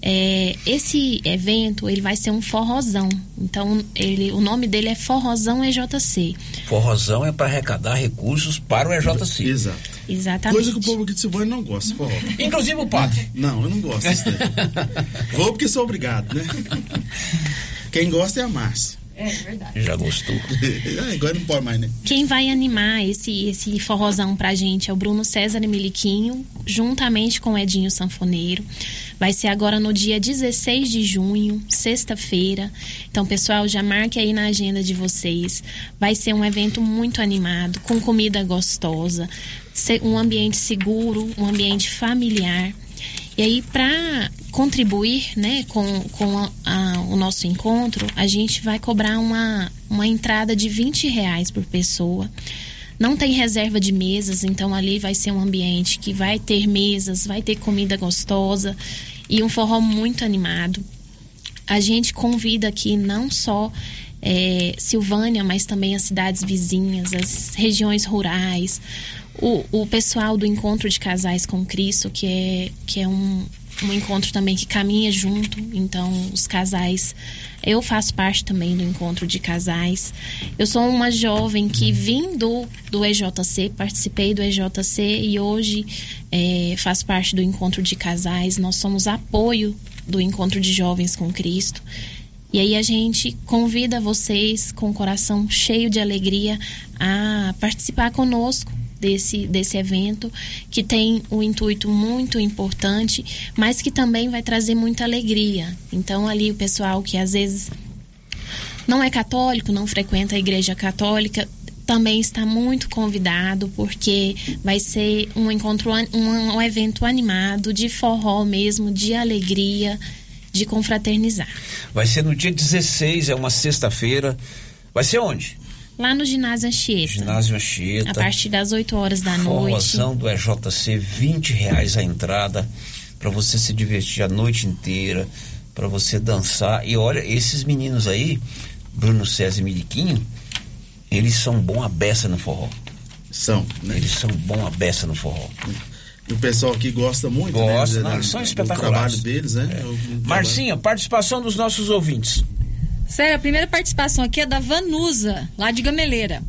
É, esse evento ele vai ser um forrozão. Então ele, o nome dele é Forrozão EJC. Forrozão é para arrecadar recursos para o EJC. Exato. Exatamente. Coisa que o povo aqui de Silvânia não gosta, forró. Inclusive o padre. Não, eu não gosto disso daí. Vou porque sou obrigado, né? Quem gosta é a Márcia. É verdade. Já gostou? Ah, Agora não pode mais, né? Quem vai animar esse, esse forrozão pra gente é o Bruno César Miliquinho, juntamente com o Edinho Sanfoneiro. Vai ser agora no dia 16 de junho, sexta-feira. Então, pessoal, já marque aí na agenda de vocês. Vai ser um evento muito animado, com comida gostosa, um ambiente seguro, um ambiente familiar. E aí, para contribuir né, com, com a- a- o nosso encontro, a gente vai cobrar uma, uma entrada de 20 reais por pessoa. Não tem reserva de mesas, então ali vai ser um ambiente que vai ter mesas, vai ter comida gostosa e um forró muito animado. A gente convida aqui não só é, Silvânia, mas também as cidades vizinhas, as regiões rurais, o, o pessoal do Encontro de Casais com Cristo, que é, que é um, um encontro também que caminha junto. Então, os casais. Eu faço parte também do encontro de casais. Eu sou uma jovem que vim do, do EJC, participei do EJC e hoje é, faço parte do encontro de casais. Nós somos apoio do encontro de jovens com Cristo. E aí a gente convida vocês com o coração cheio de alegria a participar conosco desse, desse evento que tem um intuito muito importante, mas que também vai trazer muita alegria. Então ali o pessoal que às vezes não é católico, não frequenta a igreja católica, também está muito convidado, porque vai ser um encontro, um, um evento animado, de forró mesmo, de alegria, de confraternizar. Vai ser no dia 16, é uma sexta-feira. Vai ser onde? Lá no ginásio Anchieta. Ginásio Anchieta. A partir das 8 horas da noite. Forrozão do EJC, 20 reais a entrada para você se divertir a noite inteira, para você dançar. E olha, esses meninos aí, Bruno César e Miliquinho, eles são bom a beça no forró. São, né? Eles são bom a beça no forró. E o pessoal aqui gosta muito, Gosta, né? não, eles são do espetaculares. trabalho deles, né? O- o trabalho- Marcinha, participação dos nossos ouvintes. Sério, a primeira participação aqui é da Vanusa, lá de Gameleira.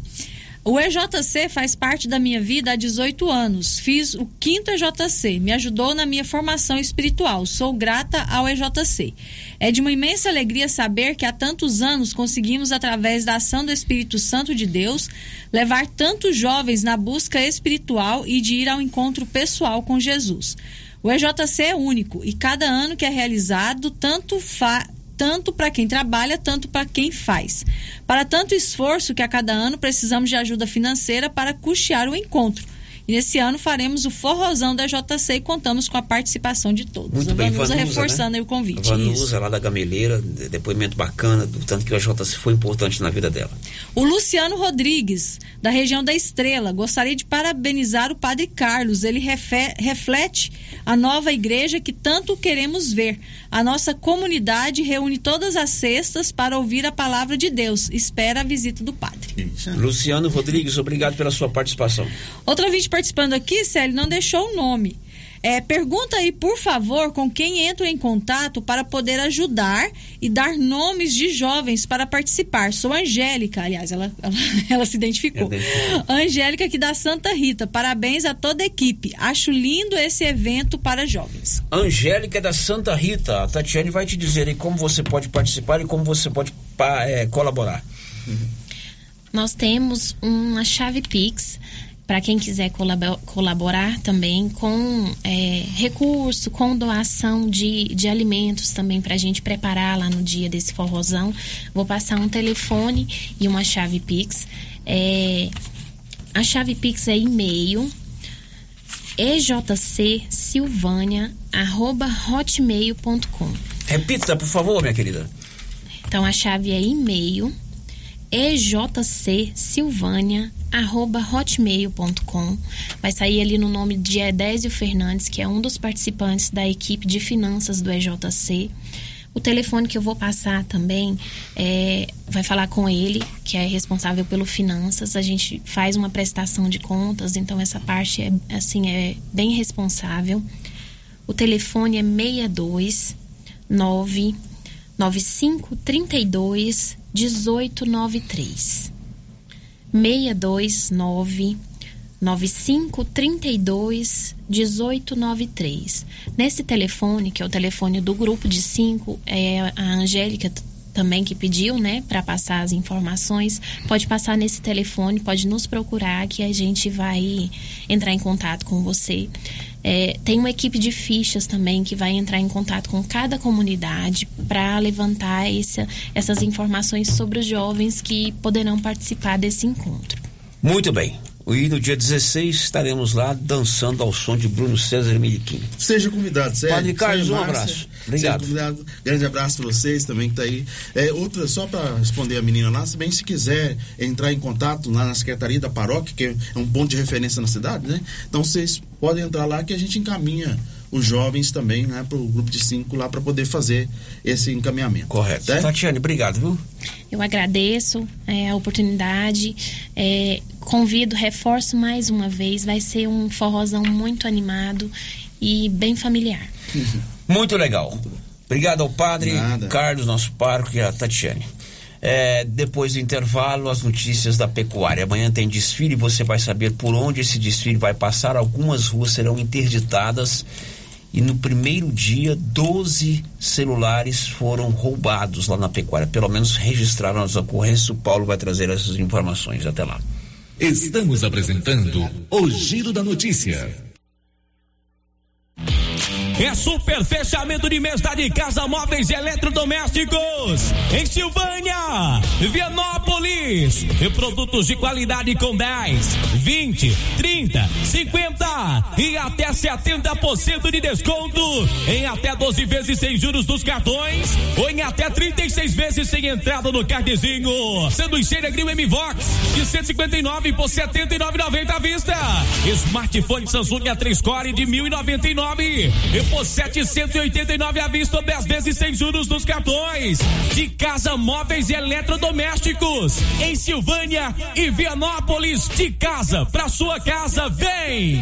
O EJC faz parte da minha vida há 18 anos. Fiz o quinto EJC, me ajudou na minha formação espiritual. Sou grata ao EJC. É de uma imensa alegria saber que há tantos anos conseguimos, através da ação do Espírito Santo de Deus, levar tantos jovens na busca espiritual e de ir ao encontro pessoal com Jesus. O EJC é único e cada ano que é realizado, tanto fa tanto para quem trabalha, tanto para quem faz. Para tanto esforço que a cada ano precisamos de ajuda financeira para custear o encontro. E nesse ano faremos o forrozão da JC e contamos com a participação de todos. Muito a bem, Vanusa Vanusa, reforçando né? aí o convite. A Isso. Vanusa, lá da Gameleira, de- depoimento bacana, do tanto que o JC foi importante na vida dela. O Luciano Rodrigues, da região da Estrela, gostaria de parabenizar o Padre Carlos. Ele refe- reflete a nova igreja que tanto queremos ver. A nossa comunidade reúne todas as sextas para ouvir a palavra de Deus. Espera a visita do Padre. Luciano Rodrigues, obrigado pela sua participação. Outro ouvinte participando aqui, Célio, não deixou o nome. É, pergunta aí, por favor, com quem entro em contato para poder ajudar e dar nomes de jovens para participar. Sou Angélica, aliás, ela, ela, ela se identificou. Angélica aqui da Santa Rita. Parabéns a toda a equipe. Acho lindo esse evento para jovens. Angélica da Santa Rita, a Tatiane vai te dizer aí como você pode participar e como você pode é, colaborar. Nós temos uma chave Pix para quem quiser colabo- colaborar também com é, recurso, com doação de, de alimentos também para a gente preparar lá no dia desse forrozão. Vou passar um telefone e uma chave Pix. É, a chave Pix é e-mail ejcsilvânia@hotmail.com. Repita, por favor, minha querida. Então a chave é e-mail ejcsilvânia@hotmail.com. Vai sair ali no nome de Edésio Fernandes, que é um dos participantes da equipe de finanças do EJC. O telefone que eu vou passar também é, vai falar com ele, que é responsável pelo finanças. A gente faz uma prestação de contas, então essa parte é assim é bem responsável. O telefone é 62 9 9532 1893. 629 9532 1893. Nesse telefone, que é o telefone do grupo de cinco, é a Angélica também que pediu, né, para passar as informações, pode passar nesse telefone, pode nos procurar que a gente vai entrar em contato com você. É, tem uma equipe de fichas também que vai entrar em contato com cada comunidade para levantar essa- essas informações sobre os jovens que poderão participar desse encontro. Muito bem. E no dia 16 estaremos lá dançando ao som de Bruno César Miliquim. Seja convidado, Sérgio. Padre Carlos, um abraço. Obrigado. Seja convidado. Grande abraço para vocês também que tá aí. É, outra, só para responder a menina lá, também se quiser entrar em contato lá na Secretaria da Paróquia, que é um ponto de referência na cidade, né? Então vocês podem entrar lá que a gente encaminha os jovens também, né, para o grupo de cinco lá para poder fazer esse encaminhamento. Correto. Né? Tatiane, obrigado, viu? Eu agradeço é, a oportunidade, é, convido, reforço mais uma vez, vai ser um forrozão muito animado e bem familiar. Muito legal. Obrigado ao padre Nada. Carlos, nosso pároco, e a Tatiane. É, depois do intervalo, as notícias da pecuária. Amanhã tem desfile, você vai saber por onde esse desfile vai passar. Algumas ruas serão interditadas. E no primeiro dia, 12 celulares foram roubados lá na pecuária. Pelo menos registraram as ocorrências. O Paulo vai trazer essas informações. Até lá. Estamos apresentando o Giro da Notícia. É super fechamento de mês da de casa móveis e eletrodomésticos em Silvânia, Vianópolis. E produtos de qualidade com 10, 20, 30, 50 e até 70% de desconto em até 12 vezes sem juros dos cartões ou em até 36 vezes sem entrada no cartezinho. Sanduicheira Grill M-Vox de 159 por 79,90 à vista. Smartphone Samsung A3 Core de 1099 e por 789 à vista ou 10 vezes sem juros nos cartões. De casa, móveis e eletrodomésticos em Silvânia e Vianópolis. De casa pra sua casa, vem!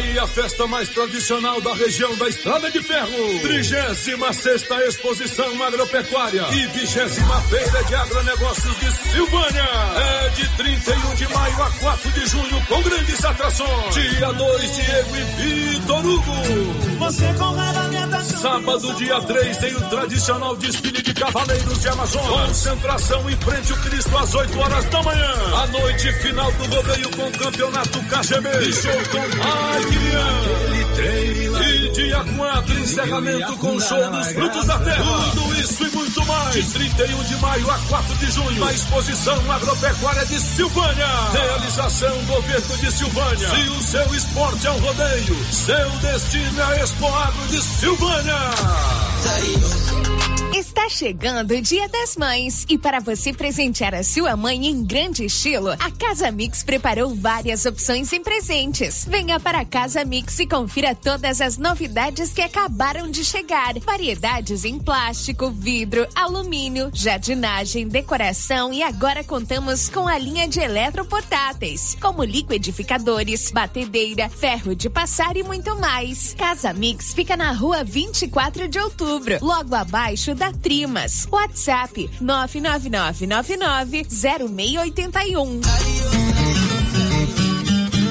Vem aí a festa mais tradicional da região da Estrada de Ferro. 36 Exposição Agropecuária e 20 Feira de Agronegócios de Silvânia. É de 31 de maio a 4 de junho com grandes atrações. Dia 2, Diego e Vitor Hugo. Você com raiva me. Sábado, dia 3, tem o tradicional desfile de Cavaleiros de Amazonas. Concentração em frente ao Cristo às 8 horas da manhã. A noite final do rodeio com campeonato KGB. E show com Mike Lian. E dia 4, encerramento com o show dos frutos da terra. Tudo isso e muito mais. De 31 de maio a 4 de junho. Na exposição agropecuária de Silvânia. Realização Governo de Silvânia. Se o seu esporte é um rodeio, seu destino é a Expo Agro de Silvânia. Está chegando o Dia das Mães e para você presentear a sua mãe em grande estilo, a Casa Mix preparou várias opções em presentes. Venha para a Casa Mix e confira todas as novidades que acabaram de chegar. Variedades em plástico, vidro, alumínio, jardinagem, decoração e agora contamos com a linha de eletroportáteis, como liquidificadores, batedeira, ferro de passar e muito mais. Casa Mix fica na rua 24 de outubro, logo abaixo da Trimas. WhatsApp 999990681.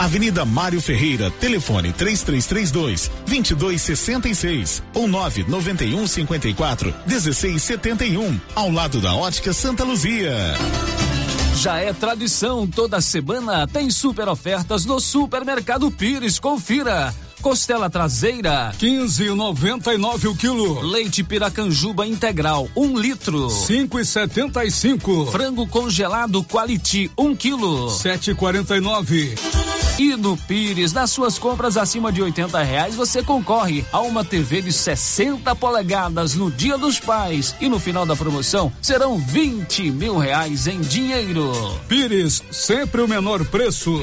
Avenida Mário Ferreira, telefone 3332 2266 ou 991 54 1671, ao lado da Ótica Santa Luzia. Já é tradição, toda semana tem super ofertas no Supermercado Pires. Confira. Costela traseira, 15,99 o quilo. Leite Piracanjuba integral, 1 um litro, 5,75. Frango congelado Quality, 1 um quilo, 7,49. E no Pires, nas suas compras acima de 80 reais, você concorre a uma TV de 60 polegadas no Dia dos Pais. E no final da promoção serão 20 mil reais em dinheiro. Pires, sempre o menor preço.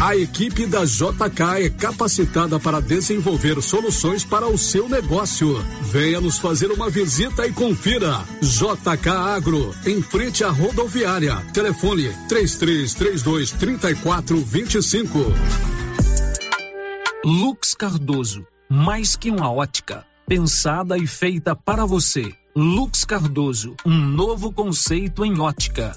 A equipe da JK é capacitada para desenvolver soluções para o seu negócio. Venha nos fazer uma visita e confira. JK Agro, em frente à rodoviária. Telefone 3332 3425. Lux Cardoso, mais que uma ótica, pensada e feita para você. Lux Cardoso, um novo conceito em ótica.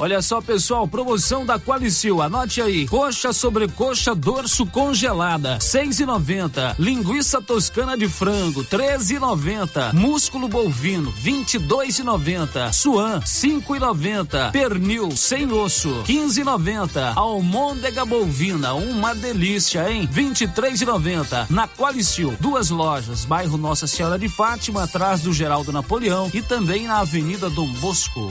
Olha só, pessoal, promoção da Qualicil. Anote aí. Coxa sobre coxa dorso congelada, seis e noventa. Linguiça toscana de frango, treze e noventa. Músculo bovino, vinte e dois e noventa. Suan, cinco e noventa. Pernil, sem osso, quinze e noventa. Almôndega bovina, uma delícia, hein? Vinte e três e noventa. Na Qualicil, duas lojas, bairro Nossa Senhora de Fátima, atrás do Geraldo Napoleão e também na Avenida Dom Bosco.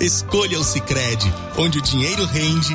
Escolha o Sicredi, onde o dinheiro rende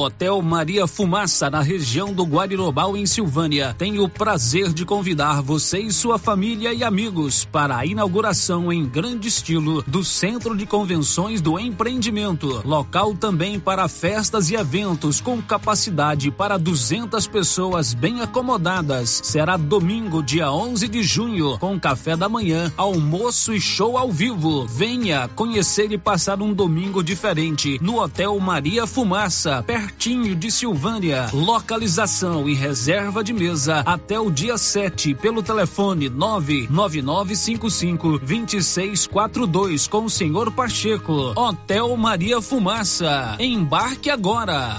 O Hotel Maria Fumaça, na região do Guarirobal, em Silvânia, tem o prazer de convidar você e sua família e amigos para a inauguração em grande estilo do Centro de Convenções do Empreendimento. Local também para festas e eventos com capacidade para 200 pessoas bem acomodadas. Será domingo, dia 11 de junho, com café da manhã, almoço e show ao vivo. Venha conhecer e passar um domingo diferente no Hotel Maria Fumaça, pertinho de Silvânia. Localização e reserva de mesa até o dia 7 pelo telefone 99955 2642 com o senhor Pacheco. Hotel Maria Fumaça. Embarque agora.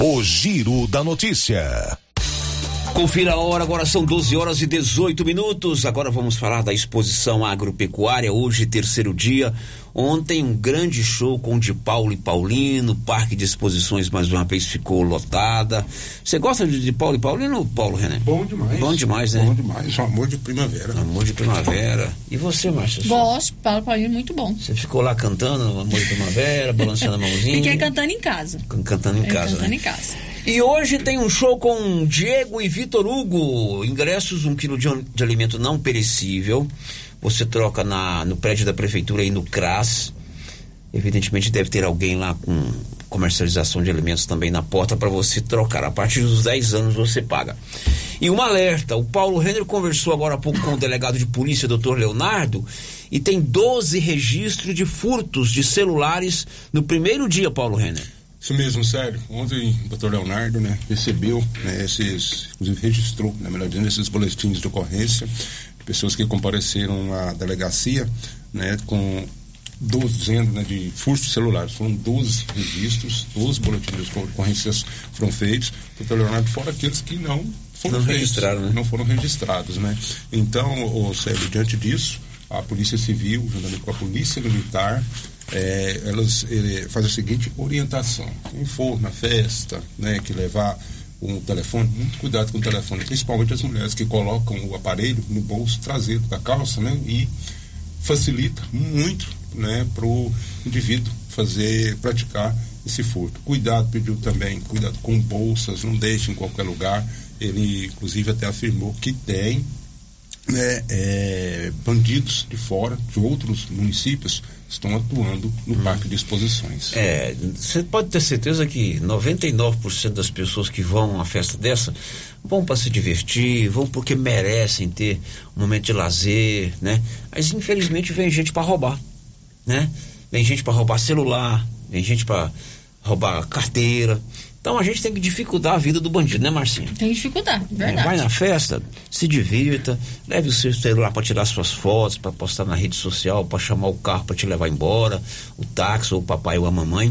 O Giro da Notícia. Confira a hora, agora são 12 horas e 18 minutos. Agora vamos falar da exposição agropecuária, hoje, terceiro dia. Ontem, um grande show com o de Paulo e Paulino, Parque de Exposições mais uma vez ficou lotada. Você gosta de, de Paulo e Paulino, Paulo René? Bom demais. Bom demais, né? Bom demais. Um amor de primavera. Amor de primavera. E você, Márcia? Gosto, Paulo Paulino, muito bom. Você ficou lá cantando Amor de Primavera, balançando a mãozinha? Fiquei cantando em casa. Cantando em Fiquei casa. Cantando né? em casa. E hoje tem um show com Diego e Vitor Hugo. Ingressos, um quilo de, de alimento não perecível. Você troca na, no prédio da prefeitura e no CRAS. Evidentemente deve ter alguém lá com comercialização de alimentos também na porta para você trocar. A partir dos 10 anos você paga. E um alerta: o Paulo Renner conversou agora há pouco com o delegado de polícia, doutor Leonardo, e tem 12 registros de furtos de celulares no primeiro dia, Paulo Renner. Isso mesmo, sério. Ontem o doutor Leonardo né, recebeu né, esses, inclusive registrou, na melhor dizendo, esses boletins de ocorrência pessoas que compareceram à delegacia né, com 12 dizendo né, de furtos celulares. Foram 12 registros, 12 boletins de ocorrências foram feitos. Doutor Leonardo, fora aqueles que não foram Não registraram, né? não foram registrados, né? Então, Sérgio, diante disso, a Polícia Civil, juntamente com a Polícia Militar, eh, elas fazem a seguinte orientação. Quem for na festa, né, que levar um telefone, muito cuidado com o telefone, principalmente as mulheres que colocam o aparelho no bolso traseiro da calça, né, e facilita muito, né, para o indivíduo fazer, praticar esse furto. Cuidado, pediu também, cuidado com bolsas, não deixe em qualquer lugar. Ele, inclusive, até afirmou que tem né, é, bandidos de fora, de outros municípios, estão atuando no parque de exposições. É, você pode ter certeza que 99% das pessoas que vão a uma festa dessa vão para se divertir, vão porque merecem ter um momento de lazer, né? Mas infelizmente vem gente para roubar, né? Vem gente para roubar celular, vem gente para roubar carteira. Então a gente tem que dificultar a vida do bandido, né, Marcinho? Tem dificuldade, É, verdade. Vai na festa, se divirta, leve o seu celular para tirar suas fotos, para postar na rede social, para chamar o carro para te levar embora, o táxi ou o papai ou a mamãe,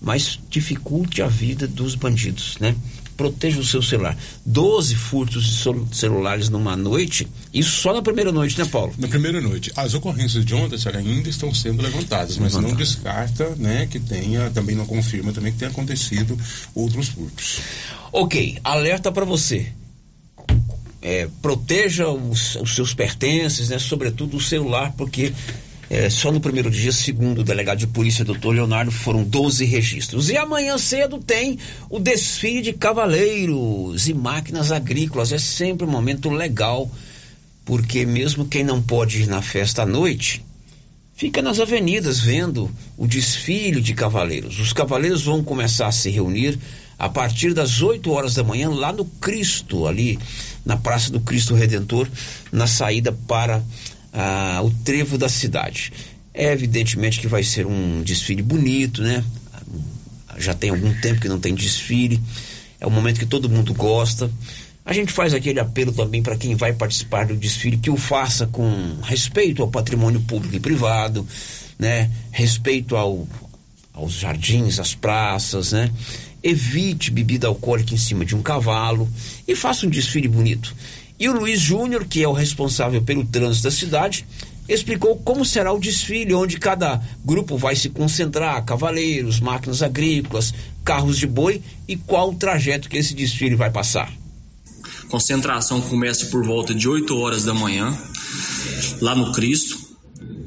mas dificulte a vida dos bandidos, né? Proteja o seu celular. 12 furtos de celulares numa noite, isso só na primeira noite, né, Paulo? Na primeira noite. As ocorrências de ontem, Sérgio, ainda estão sendo levantadas, mas não descarta, né, que tenha, também não confirma também que tenha acontecido outros furtos. Ok, alerta para você. É, proteja os, os seus pertences, né? Sobretudo o celular, porque é, só no primeiro dia, segundo o delegado de polícia, doutor Leonardo, foram 12 registros. E amanhã cedo tem o desfile de cavaleiros e máquinas agrícolas. É sempre um momento legal, porque mesmo quem não pode ir na festa à noite, fica nas avenidas vendo o desfile de cavaleiros. Os cavaleiros vão começar a se reunir a partir das 8 horas da manhã lá no Cristo, ali na Praça do Cristo Redentor, na saída para ah, o trevo da cidade. É evidentemente que vai ser um desfile bonito, né? Já tem algum tempo que não tem desfile. É um momento que todo mundo gosta. A gente faz aquele apelo também para quem vai participar do desfile que o faça com respeito ao patrimônio público e privado, né? Respeito ao, aos jardins, às praças, né? Evite bebida alcoólica em cima de um cavalo e faça um desfile bonito. E o Luiz Júnior, que é o responsável pelo trânsito da cidade, explicou como será o desfile, onde cada grupo vai se concentrar, cavaleiros, máquinas agrícolas, carros de boi e qual o trajeto que esse desfile vai passar. Concentração começa por volta de 8 horas da manhã, lá no Cristo.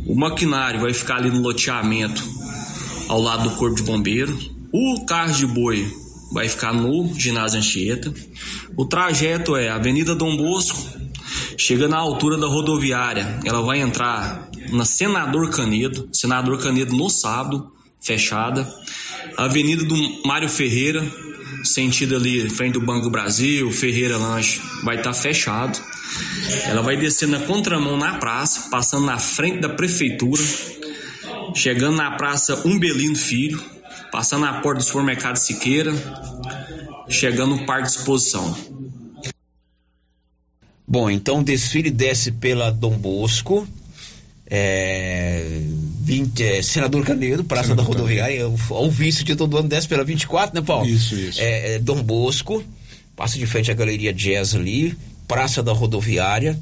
O maquinário vai ficar ali no loteamento, ao lado do Corpo de Bombeiros. O carro de boi vai ficar no ginásio Anchieta. O trajeto é Avenida Dom Bosco, chega na altura da rodoviária. Ela vai entrar na Senador Canedo, Senador Canedo no sábado, fechada. Avenida do Mário Ferreira, sentido ali frente do Banco do Brasil, Ferreira Lanche, vai estar fechado. Ela vai descer na contramão na praça, passando na frente da prefeitura, chegando na praça Umbelino Filho, passando na porta do supermercado Siqueira, chegando no parque de exposição. Bom, então o desfile desce pela Dom Bosco, é, 20, é, Senador Canedo, Praça da Rodoviária, o, o vice de todo ano desce pela 24, né, Paulo? Isso, isso. É, é, Dom Bosco, passa de frente à Galeria Jazz ali, Praça da Rodoviária,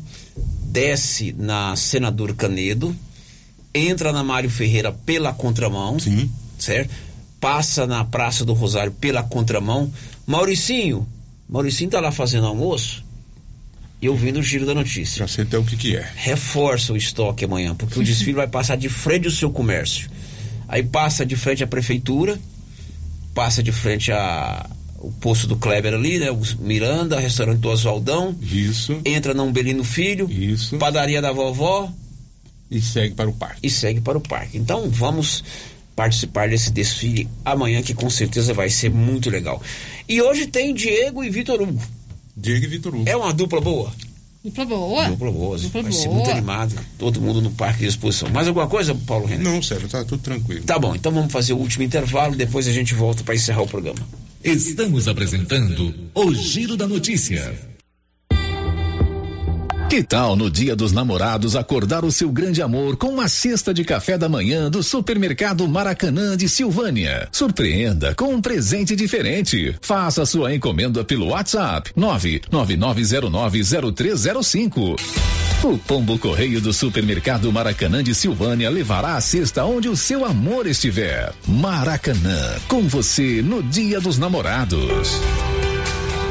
desce na Senador Canedo, entra na Mário Ferreira pela contramão, Sim. certo? Passa na Praça do Rosário pela contramão. Mauricinho, Mauricinho tá lá fazendo almoço e ouvindo o giro da notícia. Já sei até o que que é. Reforça o estoque amanhã, porque o desfile vai passar de frente ao seu comércio. Aí passa de frente à prefeitura, passa de frente a o posto do Kleber ali, né? O Miranda, restaurante do Oswaldão. Isso. Entra na Umbelino Filho. Isso. Padaria da vovó. E segue para o parque. E segue para o parque. Então vamos participar desse desfile amanhã, que com certeza vai ser muito legal. E hoje tem Diego e Vitor Hugo. Diego e Vitor Hugo. É uma dupla boa? Dupla boa. Dupla boa. Dupla Vai ser boa. muito animado. Todo mundo no parque de exposição. Mais alguma coisa, Paulo René? Não, Sérgio, tá tudo tranquilo. Tá bom, então vamos fazer o último intervalo, depois a gente volta para encerrar o programa. Estamos apresentando o Giro da Notícia. Que tal no Dia dos Namorados acordar o seu grande amor com uma cesta de café da manhã do Supermercado Maracanã de Silvânia? Surpreenda com um presente diferente. Faça sua encomenda pelo WhatsApp 999090305. O Pombo Correio do Supermercado Maracanã de Silvânia levará a cesta onde o seu amor estiver. Maracanã, com você no Dia dos Namorados.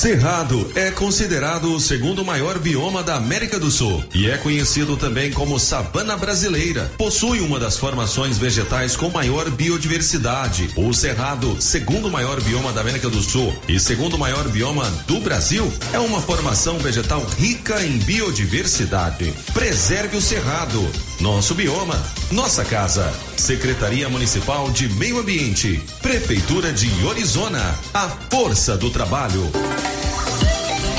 Cerrado é considerado o segundo maior bioma da América do Sul e é conhecido também como savana brasileira. Possui uma das formações vegetais com maior biodiversidade. O Cerrado, segundo maior bioma da América do Sul e segundo maior bioma do Brasil, é uma formação vegetal rica em biodiversidade. Preserve o Cerrado, nosso bioma, nossa casa. Secretaria Municipal de Meio Ambiente, Prefeitura de Orizona, a força do trabalho.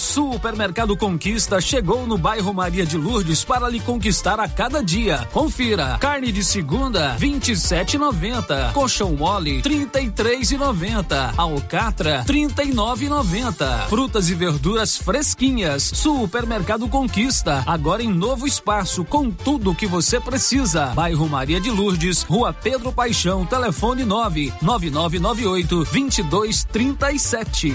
Supermercado Conquista chegou no bairro Maria de Lourdes para lhe conquistar a cada dia. Confira: carne de segunda 27,90, colchão mole 33,90, alcatra 39,90, frutas e verduras fresquinhas. Supermercado Conquista agora em novo espaço com tudo o que você precisa. Bairro Maria de Lourdes, Rua Pedro Paixão, telefone 9 9998 2237.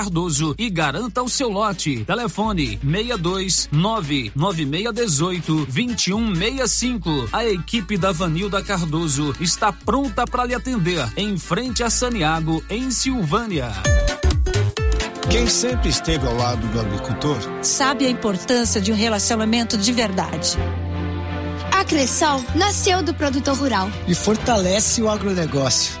e garanta o seu lote. Telefone 62 99618 2165. A equipe da Vanilda Cardoso está pronta para lhe atender em frente a Saniago, em Silvânia. Quem sempre esteve ao lado do agricultor sabe a importância de um relacionamento de verdade. A Cressol nasceu do produtor rural e fortalece o agronegócio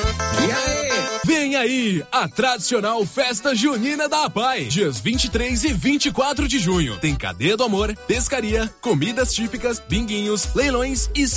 E aí? Vem aí a tradicional festa junina da APAI, dias 23 e 24 de junho. Tem cadeia do amor, pescaria, comidas típicas, binguinhos, leilões e